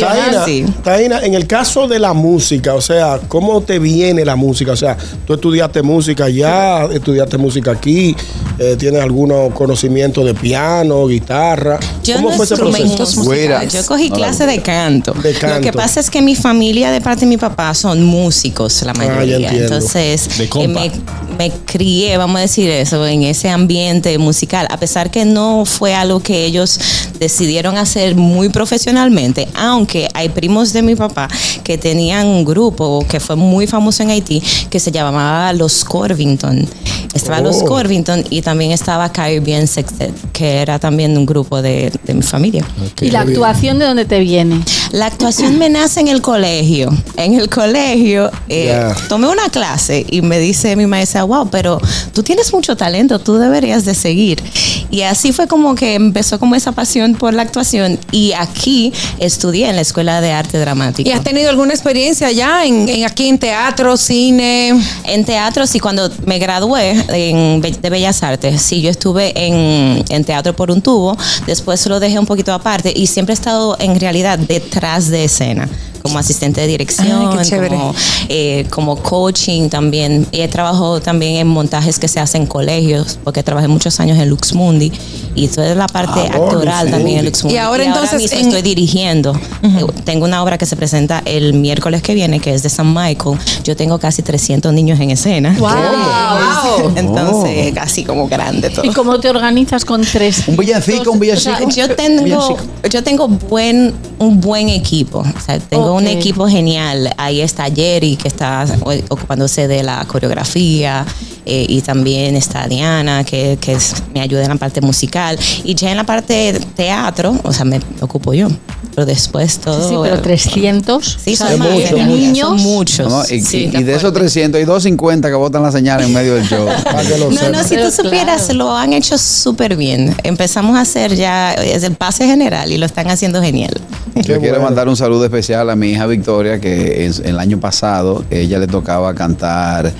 Taina, sí. Taina, en el caso de la música, o sea, ¿cómo te viene la música? O sea, tú estudiaste música allá, estudiaste música aquí, eh, tienes algún conocimiento de piano, guitarra. Yo ¿Cómo no fue ese proceso? Yo cogí clase de canto. De Lo que pasa es que mi familia, de parte de mi papá, son músicos, la Ah, mayoría. Entiendo. Entonces, De eh, me, me crié, vamos a decir eso, en ese ambiente musical. A pesar que no fue algo que ellos decidieron hacer muy profesionalmente, aunque hay primos de mi papá que tenían un grupo que fue muy famoso en Haití que se llamaba Los Corvington. Estaba Los Oh. Corvington y también estaba Caribbean Sextet, que era también un grupo de, de mi familia. ¿Y la actuación de dónde te viene? La actuación me nace en el colegio. En el colegio eh, tomé una clase y me dice mi maestra, wow, pero tú tienes mucho talento, tú deberías de seguir. Y así fue como que empezó como esa pasión por la actuación y aquí estudié en la Escuela de Arte Dramático. ¿Y has tenido alguna experiencia ya en, en aquí en teatro, cine? En teatro, sí, cuando me gradué en de Bellas Artes, sí, yo estuve en, en teatro por un tubo, después lo dejé un poquito aparte y siempre he estado en realidad detrás de escena como asistente de dirección, Ay, qué chévere. como, eh, como coaching también. Y he trabajado también en montajes que se hacen en colegios, porque trabajé muchos años en Lux Mundi y toda la parte Ah, actoral Lux también en Mundi. Lux Mundi. Y ahora entonces mismo en- estoy dirigiendo. Eh, Tengo una obra que se presenta el miércoles que viene, que es de San Michael. Yo tengo casi 300 niños en escena. Wow. Entonces, casi como grande todo. ¿Y cómo te organizas con tres? Un villancico, un O villancico. sea, yo tengo, yo tengo buen, un buen equipo. O sea, tengo un equipo genial. Ahí está Jerry, que está o- ocupándose de la coreografía. Eh, y también está Diana, que, que es- me ayuda en la parte musical. Y ya en la parte de teatro, o sea, me ocupo yo. Pero después todo. Sí, pero 300. Sí, o sea, son, muchos, de niños. son muchos. No, y, Sí, y- está y de esos fuerte. 300 hay 250 que botan la señal en medio del show. Para que lo No, sepan. no, si tú supieras, claro. lo han hecho súper bien. Empezamos a hacer ya es el pase general y lo están haciendo genial. Yo quiero bueno. mandar un saludo especial a mi hija Victoria, que en- el año pasado ella le tocaba cantar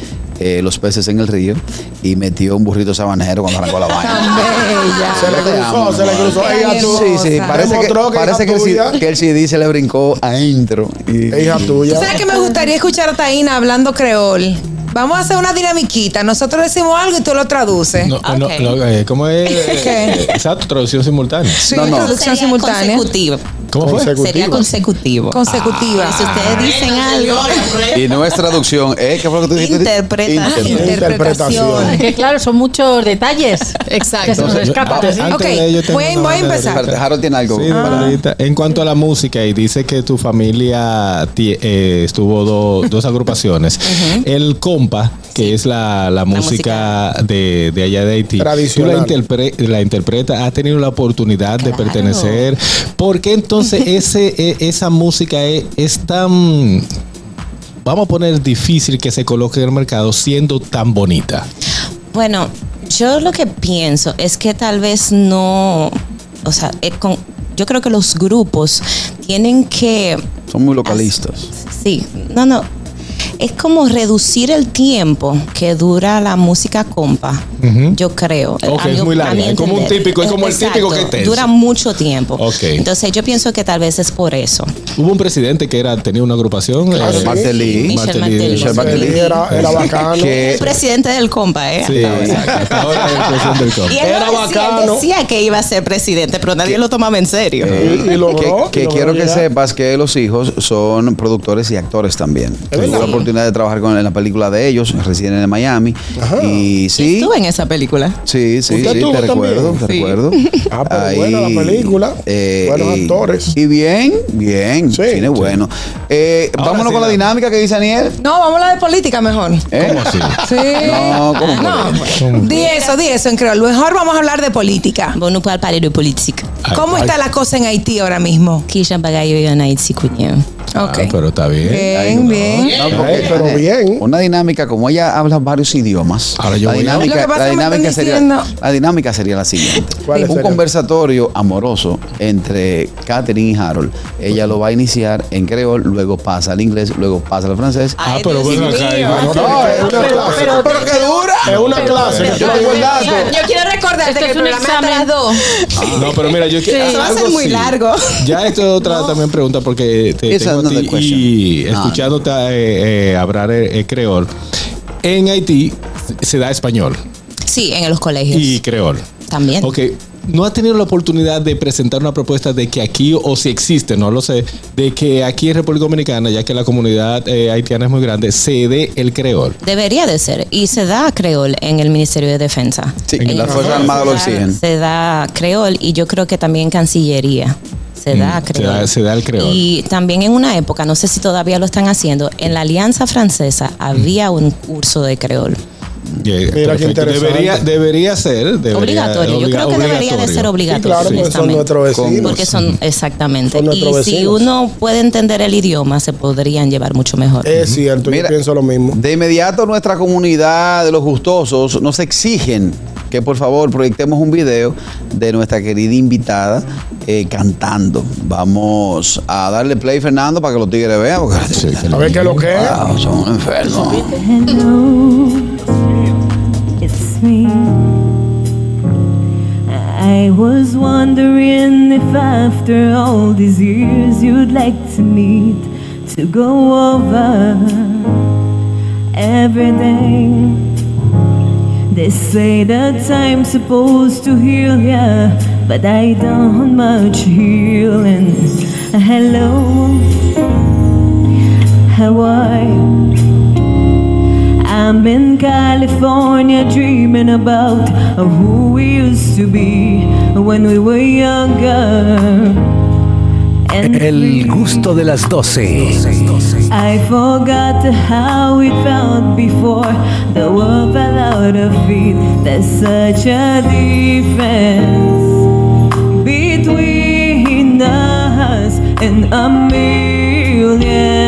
eh, Los peces en el río y metió un burrito sabanero cuando arrancó la vaina. Se le cruzó, se le cruzó. Ella tú. Sí, sí, parece que, parece hija que, el, que el CD se le brincó adentro. Y, Hija tuya. ¿Sabes que me gustaría escuchar a Taina hablando creol? Vamos a hacer una dinamiquita. Nosotros decimos algo y tú lo traduces. No, no, eh, ¿Cómo es? ¿Qué? Exacto, traducción simultánea. Sí, No, no. traducción Sería simultánea. consecutivo. ¿Cómo fue? Consecutivo. Sería consecutivo. Consecutiva. Si ustedes dicen algo, y no es traducción, ¿eh? ¿Qué fue lo que tú dijiste? Interpreta. Interpretación. Que claro, son muchos detalles. Exacto. Que se nos Ok, de ello, tengo voy- a empezar. Harold tiene algo. Sí, ahorita. En cuanto a la música, y dice que tu familia eh, estuvo do- dos agrupaciones. El compa, que es la, la música, De, de allá de Haití. Tradicional. Tú la, interpre- la interpretas, has tenido la oportunidad de pertenecer. ¿Por qué entonces ese, e- esa música es, es tan... Vamos a poner difícil que se coloque en el mercado siendo tan bonita. Bueno, yo lo que pienso es que tal vez no, o sea, eh, con- yo creo que los grupos tienen que Son muy localistas. Sí, no, no. Es como reducir el tiempo que dura la música compa. Yo creo. Ok, A es muy larga. Es como un típico- es como el típico que es tenso. Dura mucho tiempo. Entonces yo pienso que tal vez es por eso. Hubo un presidente que era tenía una agrupación. Ah, eh, Martelly. Michel Martelly. Michel Martelly. Era, era bacano. Que- El presidente del compa, ¿eh? Sí, exacto. Ahora es el presidente del. Y él, Era decía, bacano. decía que iba a ser presidente, pero nadie lo tomaba en serio. Eh, Y- y logró, que, que y logró quiero que sepas que los hijos son productores y actores también. La verdad? Oportunidad de trabajar con en la película de ellos, residen en Miami. Y sí, Estuve en esa película. sí, sí, ¿Usted sí, te recuerdo, también? te Sí. recuerdo. Ah, pero buena la película. Buenos y- actores. Y bien, bien, Sí. cine bueno. Eh, vámonos sí, con la dinámica que dice Aniel. No, vamos a hablar de política mejor. ¿Eh? ¿Cómo así? Sí. No, ¿cómo No. Di eso, di eso en creol. Mejor vamos a hablar de política. Nous parle parler de politique. ¿Cómo está la cosa en Haití ahora mismo? Jean Bagayo y en Haití, cuñado. ah, Ok. pero está bien. Bien, bien. No, porque, Eh, pero bien. Una dinámica, como ella habla varios idiomas, Ahora yo la, voy a- dinámica, que la, que dinámica sería, la dinámica sería la siguiente. ¿Cuál Un sería? conversatorio amoroso entre Catherine y Harold. Ella lo va a iniciar en creol, luego pasa al inglés, luego pasa al francés. Ah, pero bueno, acá No. Pero, ¡Pero qué dura! Es una clase. Yo tengo el dato. Yo quiero recordarte que es el programa es examen. las dos. No, pero mira, yo quiero. Eso va a ser muy sí. largo. Ya esto es otra también pregunta porque te It's tengo a y Ah. escuchándote eh, eh, hablar eh, eh, creol. En Haití se da español Sí, en los colegios. y creol. También. Ok. ¿No ha tenido la oportunidad de presentar una propuesta de que aquí, o si existe, no lo sé, de que aquí en República Dominicana, ya que la comunidad eh, haitiana es muy grande, se dé el creol? Debería de ser. Y se da creol en el Ministerio de Defensa. Sí, En Fuerzas Armadas lo se da- exigen. Se da creol y yo creo que también Cancillería. Se da Mm, se creol. da- se da el creol. Y también en una época, no sé si todavía lo están haciendo, en la Alianza Francesa había un curso de creol. Mira qué interesante. Debería, debería ser. debería- Obligatorio. Yo creo que debería de ser obligatorio. Sí, claro, porque son nuestros vecinos. Porque son, exactamente. Son y si uno puede entender el idioma, se podrían llevar mucho mejor. Es cierto, Mira, yo pienso lo mismo. De inmediato nuestra comunidad de los gustosos nos exigen que por favor proyectemos un video de nuestra querida invitada eh, cantando. Vamos a darle play Fernando para que los tigres vean. Porque, A ver qué es lo que es. Wow, son enfermos. Me. I was wondering if after all these years you'd like to meet to go over everything. They say that time's supposed to heal ya, but I don't much healing. Hello, how are you? I'm in California dreaming about who we used to be when we were younger. And El gusto de las 12. I forgot how it felt before the world fell out of feet. There's such a difference between us and a million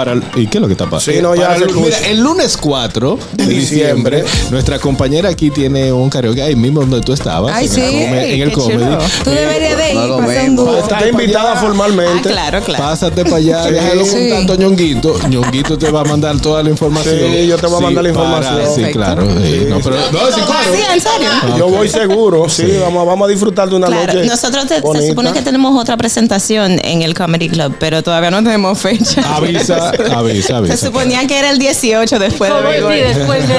para el- ¿Y qué es lo que está pasando? Sí, no, ya el, mira, el lunes 4 de diciembre, nuestra compañera aquí tiene un karaoke ahí mismo donde tú estabas. Ay, en sí. el, come- en el comedy. Tú deberías no un dúo. Está invitada Ah, formalmente. claro, claro. Pásate para allá, Sí. déjalo Sí. con tanto ñonguito. ñonguito te va a mandar toda la información. Sí, yo te voy a mandar la para- información. sí, Perfecto. claro. sí. No, pero, no, sí, claro. Sí, en serio. Yo voy seguro, sí, vamos a vamos a disfrutar de una Claro, noche. nosotros te- se supone que tenemos otra presentación en el Comedy Club, pero todavía no tenemos fecha. Avisa, avisa, avisa. Se suponía que era el 18 después de ¿Cómo Big sí, después de-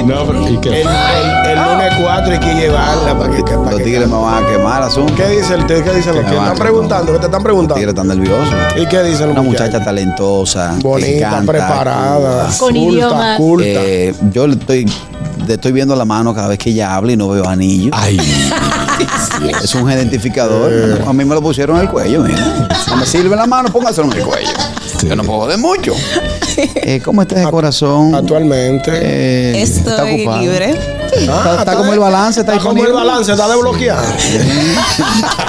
No, pero ¿y qué? El, el- el lunes 4 hay que llevarla para que. para Los que- tigres me van a quemar asunto. ¿Qué dice el ¿Qué dicen los Que están preguntando? ¿Qué te están Los preguntando? tigres están nerviosos. ¿Y qué dicen los Una muchacha talentosa, Bonita, preparada. Con culta. Eh, yo le estoy, le estoy viendo la mano cada vez que ella habla y no veo anillo. Ay, Es un identificador. Eh. A mí me lo pusieron en el cuello, mira. No me sirve la mano, póngaselo en el cuello. Yo no puedo joder mucho. Eh, ¿Cómo está ese corazón? Actualmente. Eh, está Estoy libre. Está, está como el balance, está, Está como el balance, está desbloqueado.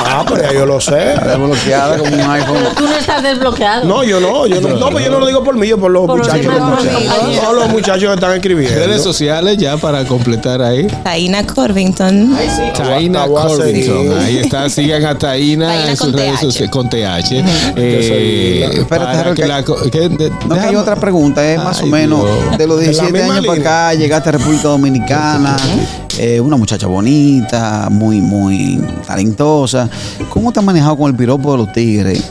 ah, pero ya yo lo sé. Está desbloqueada como un iPhone. Pero tú no estás desbloqueado. No, yo no, yo no, no, pero yo no lo digo por mí, yo por los Por los muchachos. que están- compañeros. no, los muchachos que están escribiendo. redes sociales ya para completar ahí. Taina Corvington. Taina La voy a Corbinson. seguir. Ahí está, sigan a Taina, Taina en sus con redes TH. sociales con TH. Eh, Espérate, para que que- la que- de- No, que hay otra pregunta, es más o Ay, menos Dios. de los De la 17 misma años para acá, llegaste a República Dominicana, eh, una muchacha bonita, muy, muy talentosa. ¿Cómo te has manejado con el piropo de los tigres?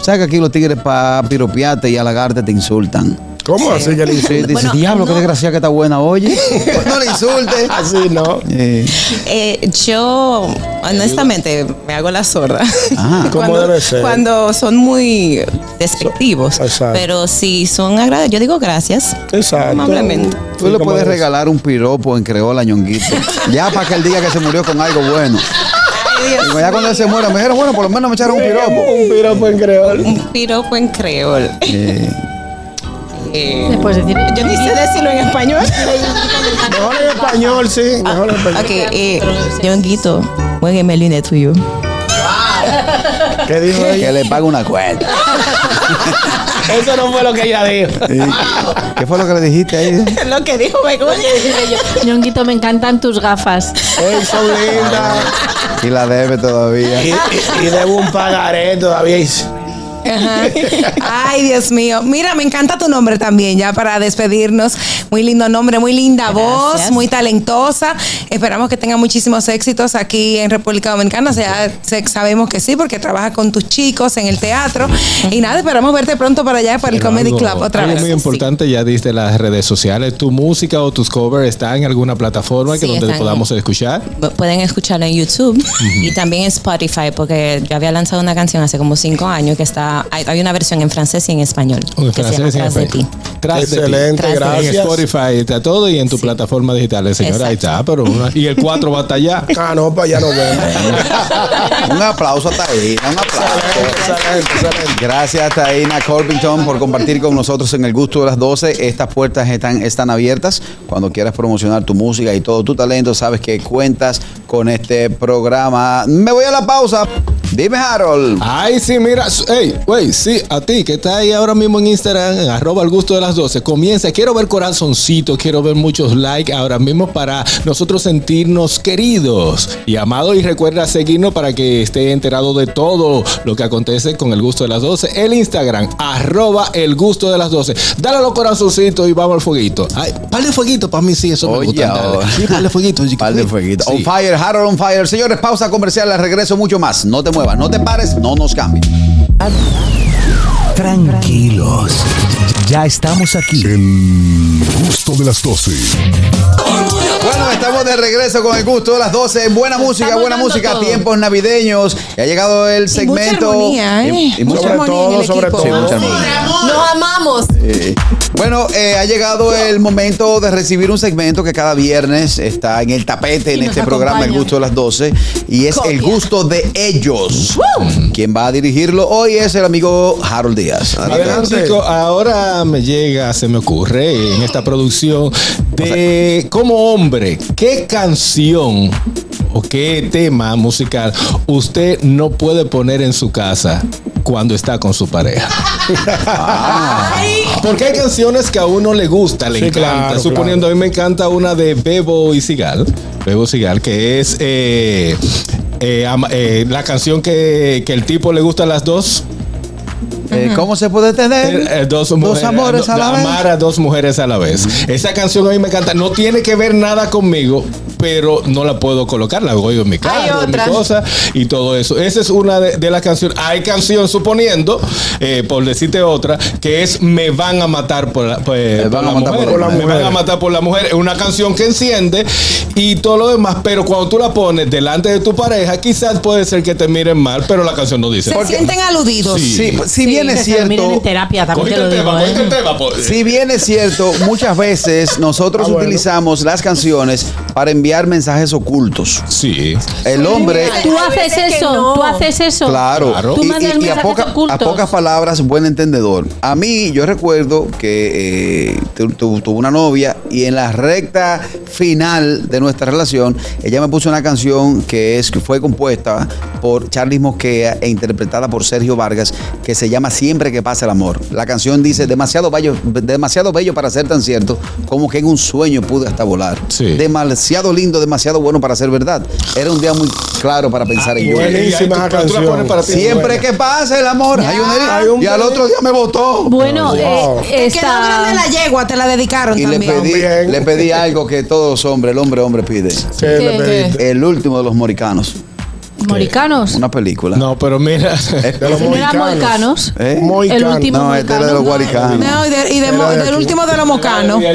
¿Sabes que aquí los tigres para piropearte y halagarte te insultan? ¿Cómo así que le Sí, insultan? dice, Bueno, diablo, qué desgracia que está buena, oye. Pues no le insultes. Así no. Eh, Eh, yo, honestamente, me hago la sorda. Ajá. ¿Cómo cuando, debe ser? Cuando son muy despectivos. Exacto. Pero si son agradables, yo digo gracias. Exacto. Amablemente. Tú Sí, le ¿cómo puedes regalar un piropo en creola a Ñonguito. Ya para que él diga que se murió con algo bueno. Digo, ya cuando él se muera, me dijeron, bueno, por lo menos me echaron un piropo. Un piropo en creol. Un piropo en creol. Eh, Eh, Después decir. yo ni sé decirlo en español. Mejor en español, sí. Mejor en español. ok, eh, Yonguito, muégueme el INE tuyo. ¿Qué dijo ella? que le pague una cuenta. Eso no fue lo que ella dijo. ¿Qué fue lo que le dijiste ahí? Lo que dijo me Ñonguito, me encantan tus gafas. Ey, son lindas. Y la debe todavía. Y, y- y debo un pagaré todavía. Ajá. Ay, Dios mío. Mira, me encanta tu nombre también, ya para despedirnos. Muy lindo nombre, muy linda voz, muy talentosa. Esperamos que tenga muchísimos éxitos aquí en República Dominicana. O sea, sabemos que sí, porque trabaja con tus chicos en el teatro. Y nada, esperamos verte pronto para allá, para el Pero Comedy algo- Club otra algo vez. muy importante, ya diste las redes sociales. ¿Tu música o tus covers están en alguna plataforma que donde podamos escuchar? Pueden escucharlo en YouTube y también en Spotify, porque yo había lanzado una canción hace como cinco años que está. Hay, hay una versión en francés y en español. En que francés se y llama en Tras de español. ti. Tras de ti. Excelente, de ti. En gracias. Spotify está todo y en tu plataforma digital, señora. Ahí está, pero una- y el 4 va hasta allá. Ah, no, para allá nos vemos. Un aplauso a Taina, un aplauso. Excelente, excelente. Gracias Taina Corbington por compartir con nosotros en el gusto de las 12. Estas puertas están, están abiertas. Cuando quieras promocionar tu música y todo tu talento, sabes que cuentas con este programa. Me voy a la pausa. Dime, Harold. Ay, sí, mira. Hey, güey, sí, a ti que está ahí ahora mismo en Instagram, en arroba el gusto de las 12. Comienza, quiero ver corazoncitos, quiero ver muchos likes ahora mismo para nosotros sentirnos queridos y amados. Y recuerda seguirnos para que esté enterado de todo lo que acontece con el gusto de las 12. El Instagram, arroba el gusto de las 12. Dale a los corazoncitos y vamos al fueguito. Ay, par de fueguito para mí, sí, eso me Oye, gusta. dale. ahora. Sí, par de fueguito. Par de fueguito. Sí. On fire, Harold on fire. Señores, pausa comercial, al regreso mucho más. No te muevas, no te pares, no nos cambies. Tranquilos. Ya estamos aquí. El gusto de las 12. Bueno, estamos de regreso con el gusto de las 12. Buena música, Estamos buena música, todo. tiempos navideños. Y ha llegado el segmento. armonía, ¿eh? y- y mucha Sobre armonía en todo, el sobre equipo. todo. Sí, mucha armonía. Nos amamos. Eh, bueno, eh, ha llegado el momento de recibir un segmento que cada viernes está en el tapete Y en este programa, El acompaña. Gusto de las 12, y es el Copia. gusto de ellos. Quien va a dirigirlo hoy es el amigo Harold Díaz. Adelante. Chico, ahora me llega, se me ocurre en esta producción de como hombre, ¿qué canción o qué tema musical usted no puede poner en su casa cuando está con su pareja? Porque hay canciones que a uno le gusta, le Sí, encanta. claro, Suponiendo, a mí me encanta una de Bebo y Sigal. Bebo Sigal, que es eh, eh, eh, la canción que, que el tipo le gusta a las dos. Eh, ¿Cómo se puede tener Eh, eh, dos, mujeres, amores a la vez? Amar a dos mujeres a la vez. Esa canción a mí me encanta. No tiene que ver nada conmigo, pero no la puedo colocar. La oigo en mi carro, en mi cosa y todo eso. Esa es una de, de las canciones. Hay canción, suponiendo, eh, por decirte otra, que es Me van a matar por la, pues, van por a la matar mujer. por la Me mujer. van a matar por la mujer. Es una canción que enciende y todo lo demás, pero cuando tú la pones delante de tu pareja, quizás puede ser que te miren mal, pero la canción no dice. Se sienten aludidos. Sí. Sí, pues, si bien es miren cierto, en terapia, también te Cogiste lo el tema, digo. ¿eh? tema. pues. Si bien es cierto, muchas veces nosotros Ah, bueno. utilizamos las canciones para enviar mensajes ocultos. Sí. El hombre, Tú haces eso, no. tú haces eso. claro, Tú y, mandas y- y a, poca- pocas palabras, buen entendedor. A mí, yo recuerdo que eh, tu- tu- tuve una novia y en la recta final de nuestra relación, ella me puso una canción que es que fue compuesta por Charlie Mosquea e interpretada por Sergio Vargas, que se llama Siempre que pasa el amor. La canción dice demasiado bello, demasiado bello para ser tan cierto, como que en un sueño pude hasta volar. Sí. Demasiado lindo, demasiado bueno para ser verdad. Era un día muy claro para pensar en yo. Buenísima esa Pero tú la pones canción. para ti. Siempre que pasa el amor, hay un Hay un y al otro día me votó. Bueno, Wow. eh, Te quedó grande esta... la yegua, te la dedicaron Y le también. pedí, También. le pedí algo que todos los hombres, el hombre hombre pide. ¿Qué le pediste? El último de los moricanos. Moricanos. Una película. No, pero mira. De los moicanos. ¿Eh? El último No, este era de los guaricanos. No, y, de- y de del último de los mocanos.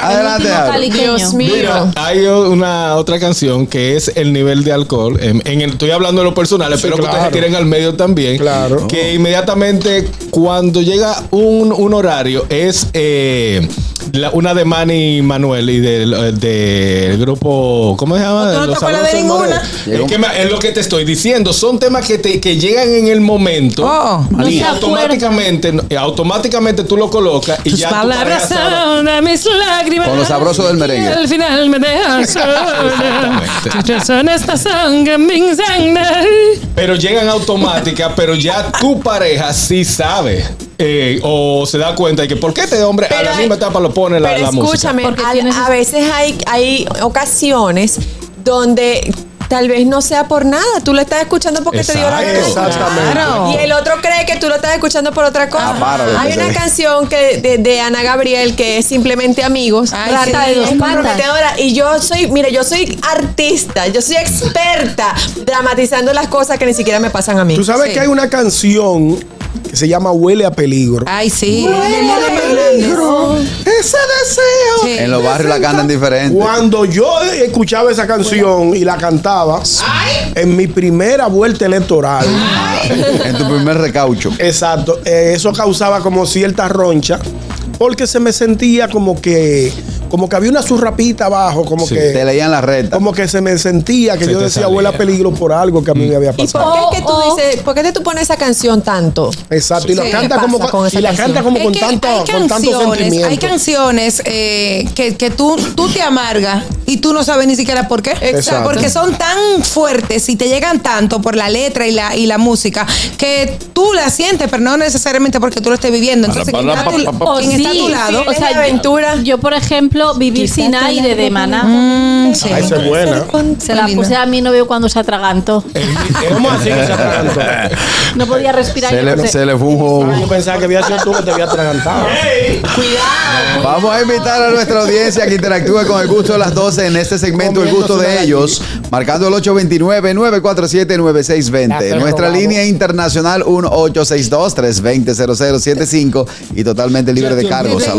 Adelante. Dios mío. Mira, hay una otra canción que es el nivel de alcohol. En, en el- estoy hablando de lo personal, espero que claro. ustedes se tiren al medio también. Claro. Que inmediatamente cuando llega un, un horario es eh, la- una de Manny Manuel y del, del grupo, ¿cómo se llama? ¿Tú no te acuerdas de ninguna? Es, que me- es lo que te estoy diciendo. Son temas que, te, que llegan en el momento. Oh. No y automáticamente, automáticamente tú lo colocas y Tus ya palabras son de mis lágrimas. Con lo sabroso del merengue. Al final me dejas. Pero llegan automáticas, pero ya tu pareja sí sabe. Eh, o se da cuenta de que por qué este hombre a la hay- misma etapa lo pone la, Pero la música. escúchame, Porque al- tienes- a veces hay, hay ocasiones donde tal vez no sea por nada. Tú lo estás escuchando porque te dio la gana. Exactamente. Claro. Y el otro cree que tú lo estás escuchando por otra cosa. Ah, Hay una canción que de, de Ana Gabriel que es simplemente amigos. Ay, Rata sí. de dos patas. Y yo soy, mire, yo soy artista, yo soy experta dramatizando las cosas que ni siquiera me pasan a mí. Tú sabes Sí. que hay una canción que se llama Huele a peligro. Ay, sí. peligro, ese deseo. Sí. En los barrios la cantan diferente. Cuando yo escuchaba esa canción y la cantaba en mi primera vuelta electoral, En tu primer recaucho. exacto, eh, eso causaba como cierta roncha porque se me sentía como que como que había una surrapita abajo, como Sí. Te que leían la recta. como que se me sentía que Se yo decía salía. huele a peligro por algo que a mí me había ¿Y por pasado. qué es que tú Oh, oh. dices, por qué te tú pones esa canción tanto? Exacto, y la canta ¿Qué como con y la canta como Es con que tanto con sentimiento. hay canciones eh, que, que tú, tú te amargas y tú no sabes ni siquiera por qué. Exacto. Porque son tan fuertes y te llegan tanto por la letra y la, y la música que tú la sientes, pero no necesariamente porque tú lo estés viviendo. Entonces, quien está a tu, O quien está a sí, tu lado. o sea, aventura. Yo, por ejemplo, vivir Quizás sin aire de maná. Mm, sí. Esa es buena. Se la puse a mi novio cuando se atragantó. ¿Cómo así que se atragantó? No podía respirar. Se le, no sé. se le fue un. Yo pensaba que había sido tú que te había atragantado. Vamos a invitar a nuestra audiencia que interactúe con el gusto de las 12 en este segmento El gusto de ellos, marcando el 829-947-9620. Nuestra línea internacional 1862-320-0075 y totalmente libre de cargos al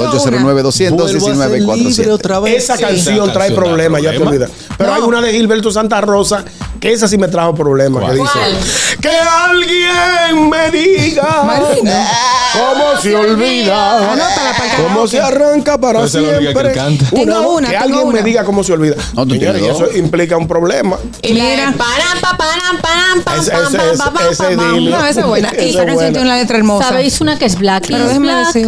809-219-47. Esa canción Esa trae canción problemas, ya te olvidas. Pero hay una de Gilberto Santa Rosa que esa sí me trajo problemas. Que dice: Que alguien me diga Marina. cómo se olvida, Anótala para el cómo se arranca para Pero que siempre. canta. Tengo una, que tengo alguien una. me diga cómo se olvida. No, y eso implica un problema. Y Mira. esa es buena. Y es esa canción tiene una letra hermosa. ¿Sabéis una que es Black? Pero déjeme Black? decir.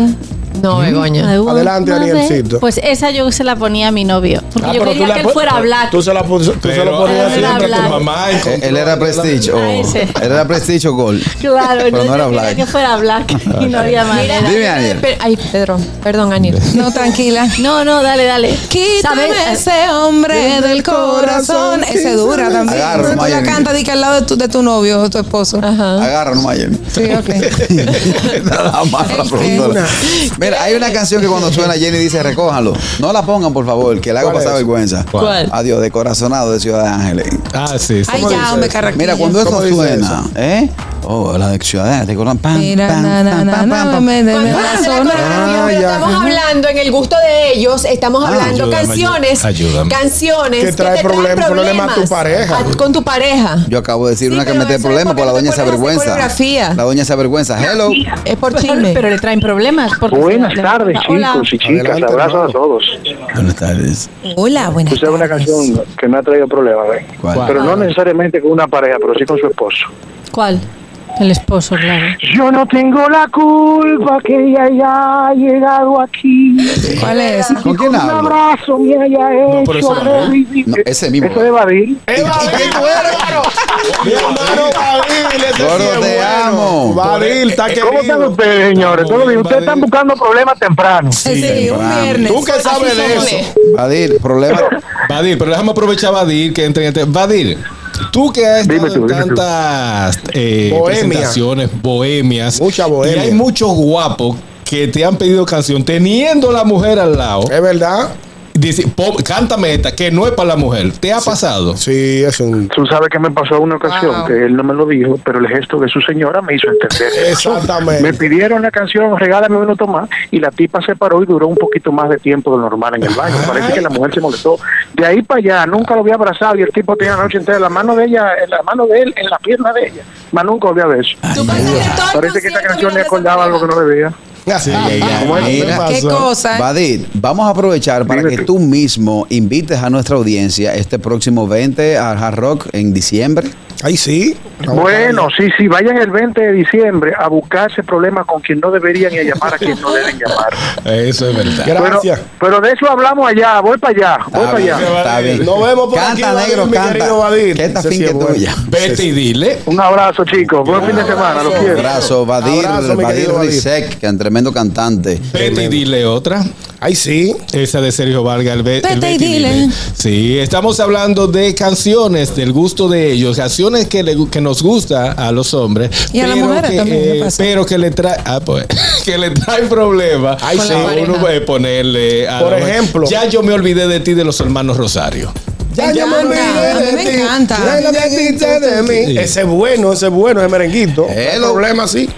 No, Begoña. Adelante, Danielcito. Pues esa yo se la ponía a mi novio. Porque Ah, yo pero tú quería la que él fuera black. Tú se la pus- tú se lo Pero ponías era siempre a tu. Mamá, Eh, Él era Prestige o. Ese. Él era Prestige o Gold. Claro, Pero entonces no era yo quería black. que fuera black y no había manera. Dime, Aniel. Pe- Ay, Pedro, perdón, Aniel. No, tranquila. No, no, dale, dale. Quítame ¿Sabes? ese hombre del corazón. Ese dura también. Agarra, Tú la cantas di que al lado de tu, de tu novio o tu esposo. Agarra, no Miami. Sí, ok. Nada más la productora. Mira, hay una canción que cuando suena Jenny dice recójanlo. No la pongan, por favor, que le haga ¿Cuál pasar vergüenza. ¿Cuál? Adiós, de corazonado de Ciudad de Ángeles. Ah, sí. sí. Ay, ya, hombre, carraquillo. Mira, cuando eso ¿Cómo dice suena, ¿eh? Oh, la de Ciudad de Ángeles. corazón, pam, Mira, pam, na, na, pam, na, pam, pam, pam. me- me- me la ya. estamos hablando en el gusto de ellos, estamos hablando Ayúdame, canciones, ayúdame. canciones Que trae problemas, problema a tu pareja. a- con tu pareja. Yo acabo de decir una que eso es problemas, porque por la no te doña se avergüenza. La doña se avergüenza. Hello. Es por chisme. pero le traen problemas. Porque Buenas tardes, Hola. chicos y chicas. Adelante, Abrazos hermano. a todos. Buenas tardes. Hola, buenas Usted es una tardes. canción que me ha traído problemas, ¿ven? ¿Cuál? Pero no necesariamente con una pareja, pero sí con su esposo. ¿Cuál? El esposo, claro. Yo no tengo la culpa que ella haya llegado aquí. ¿Cuál es? ¿Con quién Un hablo? abrazo me haya hecho eso no es. ese mismo. Eso de Badir. ¿Y quién tú eres? Mi hermano ese Gordo, es te amo. Badil, está ¿Cómo están ustedes, señores? ¿Todo bien? Ustedes están buscando problemas temprano. Sí, un temprano. viernes. Tú que sabes de eso. Vadir, problema. Vadir, pero déjame aprovechar a Vadir que entre. entre- Vadir, tú que has estado tú, en tantas eh, Bohemia. presentaciones bohemias, Mucha bohemia. y hay muchos guapos que te han pedido canción teniendo la mujer al lado. ¿Es verdad? Dice, "Po- cántame esta, que no es para la mujer. ¿Te ha pasado? Sí, es un... Tú sabes que me pasó una ocasión Wow. que él no me lo dijo, pero el gesto de su señora me hizo entender. eso. Exactamente. Me pidieron la canción, regálame un minuto más, y la tipa se paró y duró un poquito más de tiempo de lo normal en el baño. Parece que la mujer se molestó. De ahí para allá, nunca lo había abrazado y el tipo tenía la noche entera la mano de ella, en la mano de él, en la pierna de ella. Más nunca lo había beso. Parece que esta canción le acordaba algo que no debía. Sí. Mira. ¿Qué cosa? Vadir, vamos a aprovechar para que tú mismo invites a nuestra audiencia este próximo 20 al Hard Rock en diciembre. Ahí sí. Bueno, sí, sí, vayan el 20 de diciembre a buscarse problemas con quien no deberían y a llamar a quien no deben llamar. Eso es verdad. Gracias. Pero, pero de eso hablamos allá, voy para allá, voy para allá. está bien. Nos vemos por aquí, Canta, negro, mi canta. querido Vadir. Que esta es bueno. tuya. Vete y dile. Un abrazo, chicos. Buen fin de semana, los quiero. Abrazo, querido Vadir. Rizek, que un tremendo cantante. Vete y dile otra. Ahí sí. Esa de Sergio Vargas, el, el Vete y Betty dile. Sí, estamos hablando de canciones del gusto de ellos, canciones que, le- que nos gusta a los hombres, Y a las mujeres que, también, ¿qué eh, pasa? pero que le trae, ah, pues, que le traen problemas. Ay, sí. Uno puede ponerle, a Por ejemplo. ya yo me olvidé de ti de los hermanos Rosario. Ya Me yo me encanta, olvidé de me ti. encanta. Ya de mí. Ese es bueno, ese es bueno, ese merenguito. Hello. problema, sí.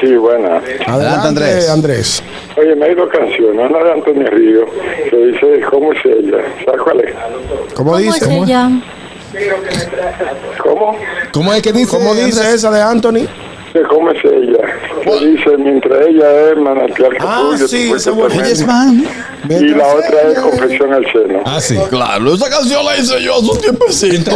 Sí, buena. Adelante, Andrés. Andrés. Oye, me hay dos canciones. Una de Antonio Río, que dice ¿Cómo es ella? ¿Sabes cuál es? ¿Cómo, ¿Cómo dice? es ella? ¿Cómo? ¿Cómo es que dice? ¿Cómo dice Andrés? esa de Anthony? ¿Cómo es ella? Que dice Mientras ella es manantial Ah, sí, cuerpo bueno. tremendo. man. Y la otra es Confesión al seno. Ah, sí. Claro, esa canción la hice yo hace un tiempecito.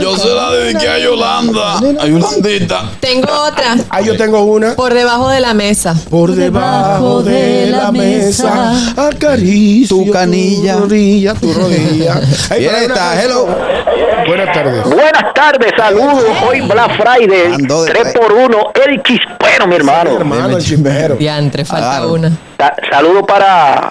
Yo se la dediqué a Yolanda, a Yolandita. Tengo otra. Ah, yo tengo una. Por debajo de la mesa. Por debajo de la mesa, acaricio Tu canilla. tu rodilla, tu rodilla. Una está, hello. Buenas tardes. Buenas tardes, saludos. Hoy Black Friday. Ando de 3 por 1 El chispero, mi hermano. Hermano, el chimbero. Diantre, falta Claro. una. Sa- Saludos para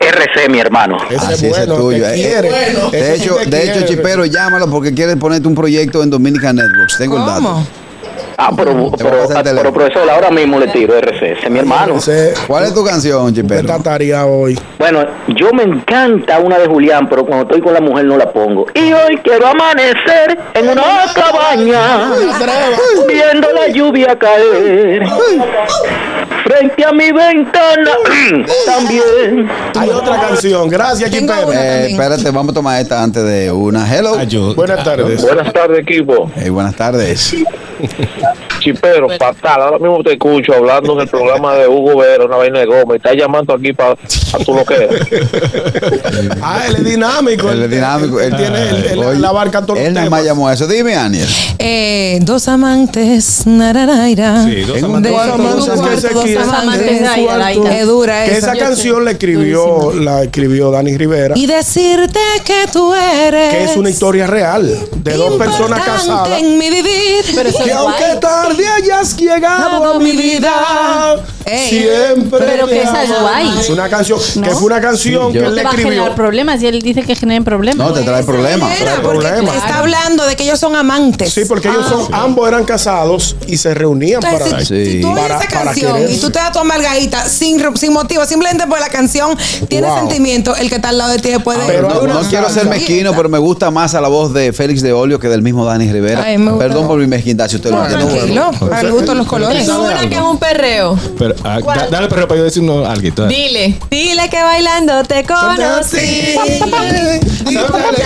RC, mi hermano. Ese Así es es bueno, tuyo. te eh. quiere. Ese De sí hecho, te de hecho, quiere. Chipero, llámalo porque quiere ponerte un proyecto en Dominican Networks. Tengo el dato. Ah, pero, pero, pero, profesor, ahora mismo le tiro RC. Ese es mi hermano. ¿Cuál es tu canción, Chipero? está tareado hoy. Bueno, yo me encanta una de Julián, pero cuando estoy con la mujer no la pongo. Y hoy quiero amanecer en una cabaña, viendo la lluvia caer. Frente a mi ventana también. Hay otra canción. Gracias, Chipero. Eh, espérate, vamos a tomar esta antes de una. Hello. Ayuda. Buenas tardes. Buenas tardes, equipo. Hey, buenas tardes. chipero, fatal. Ahora mismo te escucho hablando en el programa de Hugo Vera, una vaina de goma. y Está llamando aquí para a tu loquera. Ah, él es dinámico. Él es dinámico. Él tiene él- él- Oye, la abarca todos los Él nada más llamó a eso. Dime, Aniel. Eh, dos amantes. nararaira. Sí, dos amantes. Dos amantes cuarto, que se dos quieren. amantes. Cuarto. Dura Que esa. esa canción la escribió, la escribió Dani Rivera. Y decirte que tú eres. que es una historia real de dos personas casadas. en mi vivir. Pero que aunque tarde hayas llegado a mi vida, Ey. siempre. Pero te que esa es amaré. guay. Es una canción, que fue una canción que él le te va a escribió. generar problemas y él dice que generen problemas. No, te trae problemas. Era, porque problemas. está hablando de que ellos son amantes. Sí, porque ellos son, ambos eran casados y se reunían Entonces, para, si, si tú oyes para, esa para canción y tú te das tu amargadita sin, sin motivo, simplemente por la canción tiene Wow. sentimiento, el que está al lado de ti después de no, no quiero ser mezquino, pero me gusta más a la voz de Félix de Olio que del mismo Dani Rivera. Ay. Perdón por mi mezquindad, si usted lo entiende. Tranquilo, gusto de los colores. Una que es un perreo. Pero, ah, da- dale perreo para yo decir uno, algo. Dile, dile que bailando te conocí.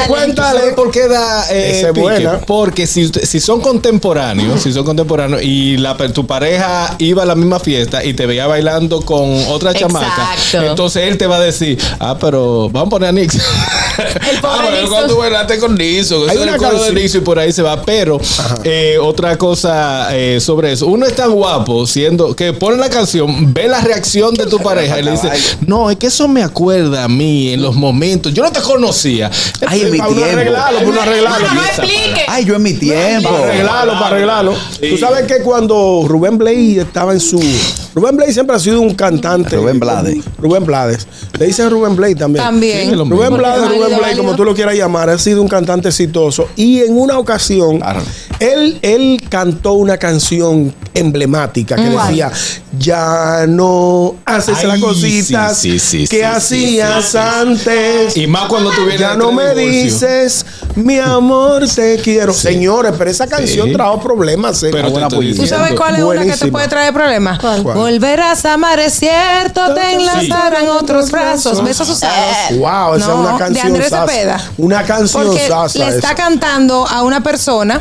Cuéntale por qué da eh, Esa es pique? buena. Porque si, usted- si son contemporáneos, si son contemporáneos y la, per- tu pareja iba a la misma fiesta y te veía bailando con otra chamaca, Exacto. entonces él te va a decir, ah, pero vamos a poner a Nix. ah, pero Nixon. cuando tú bailaste con Nixon, Hay eso es una el coro de canción- Nixon y por ahí se va. Pero eh, otra cosa eh, sobre eso, uno es tan guapo siendo que pone la canción, ve la reacción de tu pareja y le dice, no, es que eso me acuerda a mí en los momentos. Yo no te conocía. Ay, en mi uno tiempo. arreglarlo, para uno arreglarlo. Ay, yo en mi tiempo. Para arreglarlo, para arreglarlo. Tú sabes que cuando Rubén Blades estaba en su. Rubén Blades siempre ha sido un cantante. Rubén Blades. Rubén Blades. Le dicen Rubén Blades también. También. Sí. Rubén Blades, Rubén Blades, válido. como tú lo quieras llamar, ha sido un cantante exitoso. Y en una ocasión, él, él cantó una canción emblemática que ¿Cuál? decía: Ya no haces Ay, las cositas sí, sí, sí, que sí, hacías sí, sí, sí. antes. Y más cuando tú vienes Ya de no tres me dices, mi amor, te quiero. Señores, pero esa canción Sí. trajo problemas. eh. Pero Buena. ¿Tú sabes cuál es una que te puede traer problemas? ¿Cuál? Volverás a amar, es cierto, te enlazarán otros brazos. Besos usados. Wow, esa es una de canción. Andrés sasa. Cepeda. Una canción Porque sasa le está esa. cantando a una persona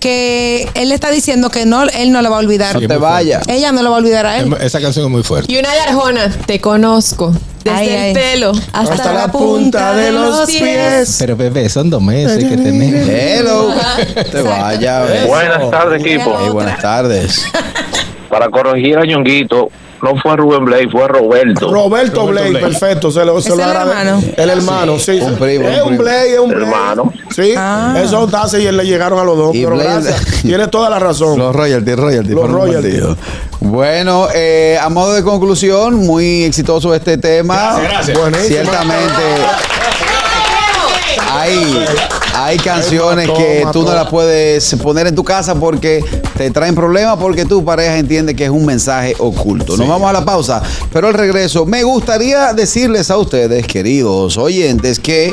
que él le está diciendo que no, él no lo va a olvidar. No te vayas. Ella no lo va a olvidar a él. Esa canción es muy fuerte. Y una de Arjona, te conozco. Desde Ay, el ay. pelo hasta, Hasta la punta de los pies. Pero bebé, son dos meses que tenés. Hello. Te vaya. bebé. Buenas tardes, equipo. Hey, buenas tardes. Para corregir a Ñonguito, no fue Rubén Blade, fue Roberto. Roberto Blade, Blade. perfecto. Se lo, se ¿Es lo el hermano? El hermano, sí. Un primo, Es un. Blade, es un. Hermano. Sí, Ah. eso está y le llegaron a los dos. Y pero Blade- gracias. Tiene toda la razón. Los royalties, royalties. Los royalties. Bueno, eh, a modo de conclusión, muy exitoso este tema. Gracias, gracias. Buenísimo. Ciertamente. Hay, hay canciones que tú no las puedes poner en tu casa porque te traen problemas porque tu pareja entiende que es un mensaje oculto. Nos vamos a la pausa, pero al regreso me gustaría decirles a ustedes, queridos oyentes, que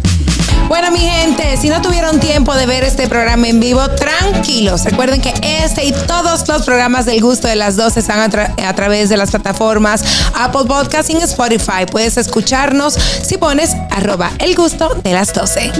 Bueno, mi gente, si no tuvieron tiempo de ver este programa en vivo, tranquilos. Recuerden que este y todos los programas del gusto de las 12 están a, tra- a través de las plataformas Apple Podcast y Spotify. Puedes escucharnos si pones arroba el gusto de las 12.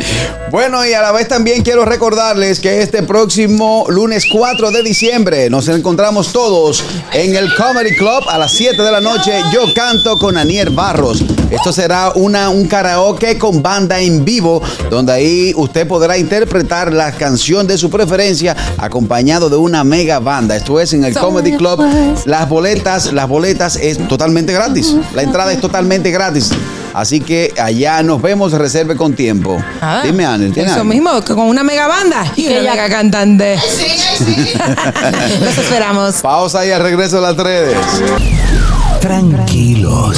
Bueno, y a la vez también quiero recordarles que este próximo lunes 4 de diciembre nos encontramos todos en el Comedy Club a las 7 de la noche. Yo canto con Anier Barros. Esto será una, un karaoke con banda en vivo, donde ahí usted podrá interpretar la canción de su preferencia acompañado de una mega banda. Esto es en el Comedy Club. Las boletas, las boletas es totalmente gratis. La entrada es totalmente gratis. Así que allá nos vemos, reserve con tiempo. Ah, Dime, Anel, ¿tiene Eso algo? mismo, con una mega banda y una ella- mega cantante. Los esperamos. Pausa y al regreso de las redes. Tranquilos.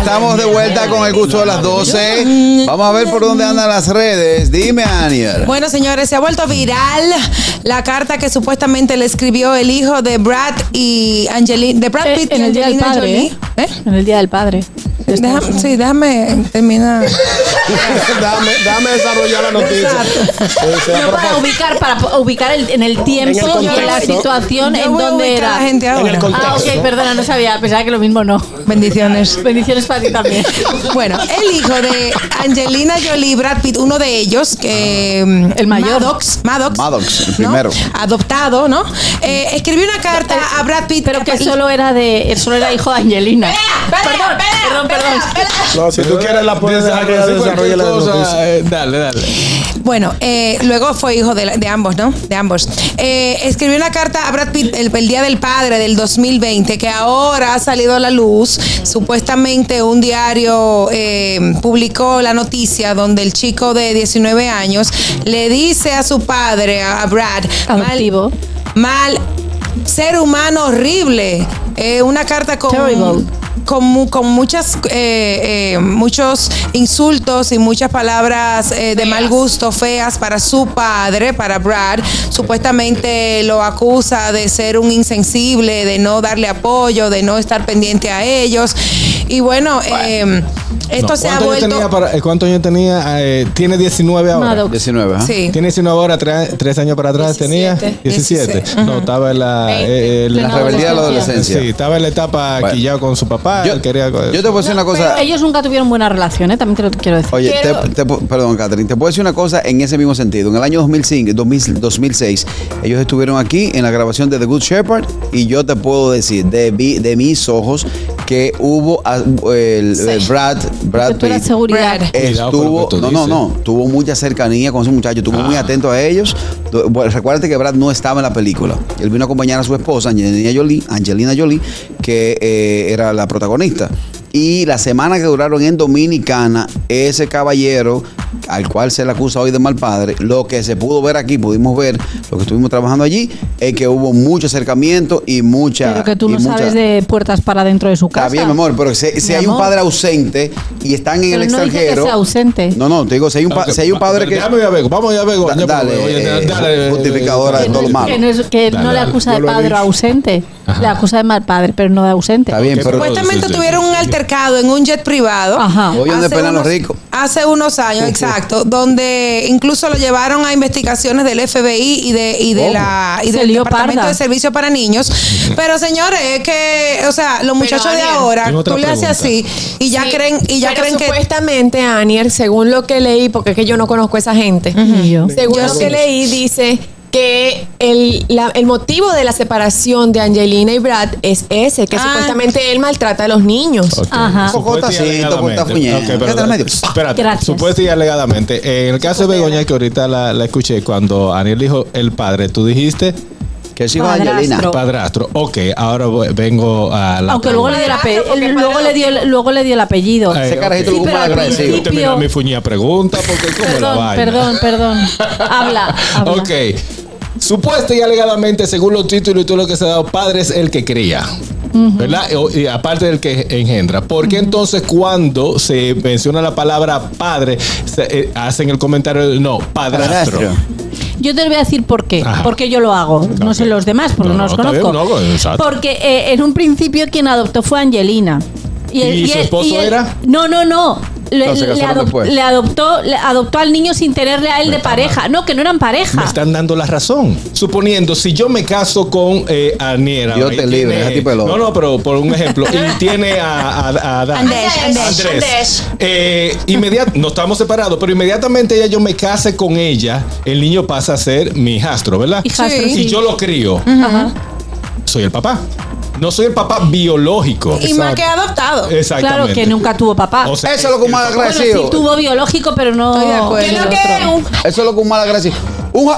estamos de vuelta con el gusto de las 12. Vamos a ver por dónde andan las redes. Dime, Aniel. Bueno, señores, se ha vuelto viral la carta que supuestamente le escribió el hijo de Brad y Angelina, de Brad Pitt Eh, en y el Día del Angelina Padre, Jolie. ¿eh? En el Día del Padre. Déjame- sí, déjame terminar. dame, dame desarrollar la noticia. No, por para ubicar, para ubicar el- en el tiempo En el y en la situación en donde era. a la gente ahora. En el Ah, ok, perdona, no sabía. Pensaba que lo mismo no. Bendiciones. Bendiciones para ti también. Bueno, el hijo de Angelina Jolie y Brad Pitt, uno de ellos, que mm, El mayor. Maddox, Maddox, Maddox, el ¿no? primero. adoptado, ¿no? Eh, escribió una carta a Brad Pitt, Pero que solo era de, solo era hijo de Angelina. Perdón, perdón, perdón. No, si tú quieres la puedes dejar que desarrolle la noticia. eh, dale, dale. Bueno, eh, luego fue hijo de, ambos, ¿no? De ambos. Eh, escribió una carta a Brad Pitt el, el Día del Padre del 2020, que ahora ha salido a la luz. Supuestamente un diario eh, publicó la noticia donde el chico de 19 años le dice a su padre, a a Brad, Adoptivo. mal, mal ser humano horrible. Eh, una carta con Terrible. con, mu- con muchas eh, eh, muchos insultos y muchas palabras eh, de mal gusto feas para su padre, para Brad. Supuestamente lo acusa de ser un insensible, de no darle apoyo, de no estar pendiente a ellos. Y bueno, eh, esto No, se ha ¿cuántos años vuelto. tenía para- eh, ¿Cuántos años tenía? Eh, tiene 19 ahora. Maddox. 19, ¿ah? Sí. Tiene 19 ahora, tres, tres años para atrás tenía 17. 17. No, estaba en la, eh, en La rebeldía de la adolescencia. Sí, estaba en la etapa Bueno. quillado con su papá. Yo- él quería, Yo te puedo decir una cosa. Ellos nunca tuvieron buena relación, ¿eh? también te lo quiero decir. Oye, te- te pu- perdón, Catherine, te puedo decir una cosa en ese mismo sentido. En el año 2005, 2000 2006, ellos estuvieron aquí en la grabación de The Good Shepherd y yo te puedo decir de mis ojos que hubo a- el, el Brad, Brad Pitt seguridad. Estuvo, no, no, no, tuvo mucha cercanía con esos muchachos, estuvo muy Ah. atento a ellos. Bueno, recuérdate que Brad no estaba en la película. Él vino a acompañar a su esposa, Angelina Jolie, Angelina Jolie que eh, era la protagonista. Y la semana que duraron en Dominicana, ese caballero al cual se le acusa hoy de mal padre, lo que se pudo ver aquí, pudimos ver lo que estuvimos trabajando allí, es que hubo mucho acercamiento y mucha. Pero que tú no mucha- sabes de puertas para dentro de su casa. Está bien, mi amor, pero si, si Mi hay un padre ausente y están en Pero el no dice que extranjero. sea ausente. No, no, te digo, si hay un, pa- Ok, si hay un va- padre que. Déjame ir a Bego, vamos a ir a Bego. Da- Ya, dale, eh, dale, justificadora de Que todo no, lo malo. que no, es- que Dale, no le acusa de padre ausente. Ajá. Le acusa de mal padre, pero no de ausente. Está bien, pero. Supuestamente sí, sí. tuvieron un altercado en un jet privado. Ajá. Hoy donde pelan los unos- ricos. Hace unos años, exacto, donde incluso lo llevaron a investigaciones del FBI y de y de la y del Departamento parda. de Servicio para Niños. Pero señores, es que, o sea, los muchachos de ahora, tú le haces así y ya Sí, creen y ya pero creen que supuestamente Anier, según lo que leí, porque es que yo no conozco a esa gente, según Yo lo sí. que leí dice que el, la- el motivo de la separación de Angelina y Brad es ese, que Ah. supuestamente él maltrata a los niños. Ok. Ajá. Pero-. Espérate, Gracias. supuesta y alegadamente. En el caso de Begoña, que ahorita la, la escuché, cuando Aniel dijo el padre, tú dijiste Que es hijo de Padrastro. Angelina. padrastro. Ok, ahora voy- vengo a la. Aunque luego le dio el ape- luego le dio el- luego le dio el apellido. Eh, Ese carajito ok. lo Sí, pero agradecido. Yo terminar mi fuñida pregunta porque es como la Perdón, vaina. perdón, perdón. Habla, habla. Ok. Supuesta y alegadamente, según los títulos y todo lo que se ha dado, padre es el que cría. ¿Verdad? O- Y aparte del que engendra. ¿Por qué entonces cuando se menciona la palabra padre, se, eh, hacen el comentario de no, padrastro? Padrastro. Yo te voy a decir por qué. Ajá. Porque yo lo hago. No sé los demás, porque No, no, los bien, conozco. no, exacto. porque eh, en un principio quien adoptó fue Angelina. ¿Y su esposo era? No, no, no. Le, No, se le casaron adop- después. le adoptó, le adoptó al niño sin tenerle a él de pareja. No, que no eran Me pareja. están dando la razón. Suponiendo, si yo me caso con eh, Aniera. Dios y te libre, tiene- ese tipo de loco. No, no, pero por un ejemplo. y tiene a, a. Andrés, Andrés. Andrés. Eh, inmediat- no estamos separados, pero inmediatamente ella, yo me case con ella, el niño pasa a ser mi hijastro, ¿verdad? Hijastro, Sí. sí. Y yo lo crío. Ajá. Soy el papá. No soy el papá biológico. y más que adoptado. Exactamente. Claro que nunca tuvo papá. O sea, Eso es lo que un mal bueno, agradecido. sí tuvo biológico, pero no. Estoy de acuerdo. Eso es lo que un mal agradecido. Un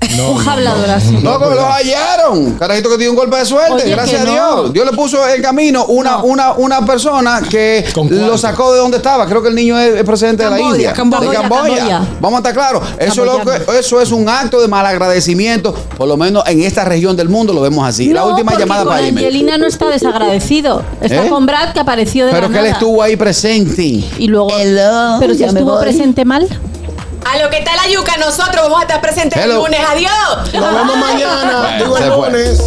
ja- un hablador así. No, que lo hallaron. Carajito que dio un golpe de suerte, Oye, gracias a no. Dios. Dios le puso en camino una, una, una persona que lo sacó de donde estaba. Creo que el niño es, es presidente de la Camboya, India. Camboya, de Camboya. Camboya. Vamos a estar claros. Eso, es lo que- eso es un acto de malagradecimiento. Por lo menos en esta región del mundo lo vemos así. la No, última llamada con para. Angelina no está desagradecido. Está ¿Eh? con Brad que apareció de Pero la que él estuvo ahí presente. Y luego. pero si estuvo presente mal. A lo que está la yuca, nosotros vamos a estar presentes el lunes. Adiós. Nos vemos mañana. Digo el lunes.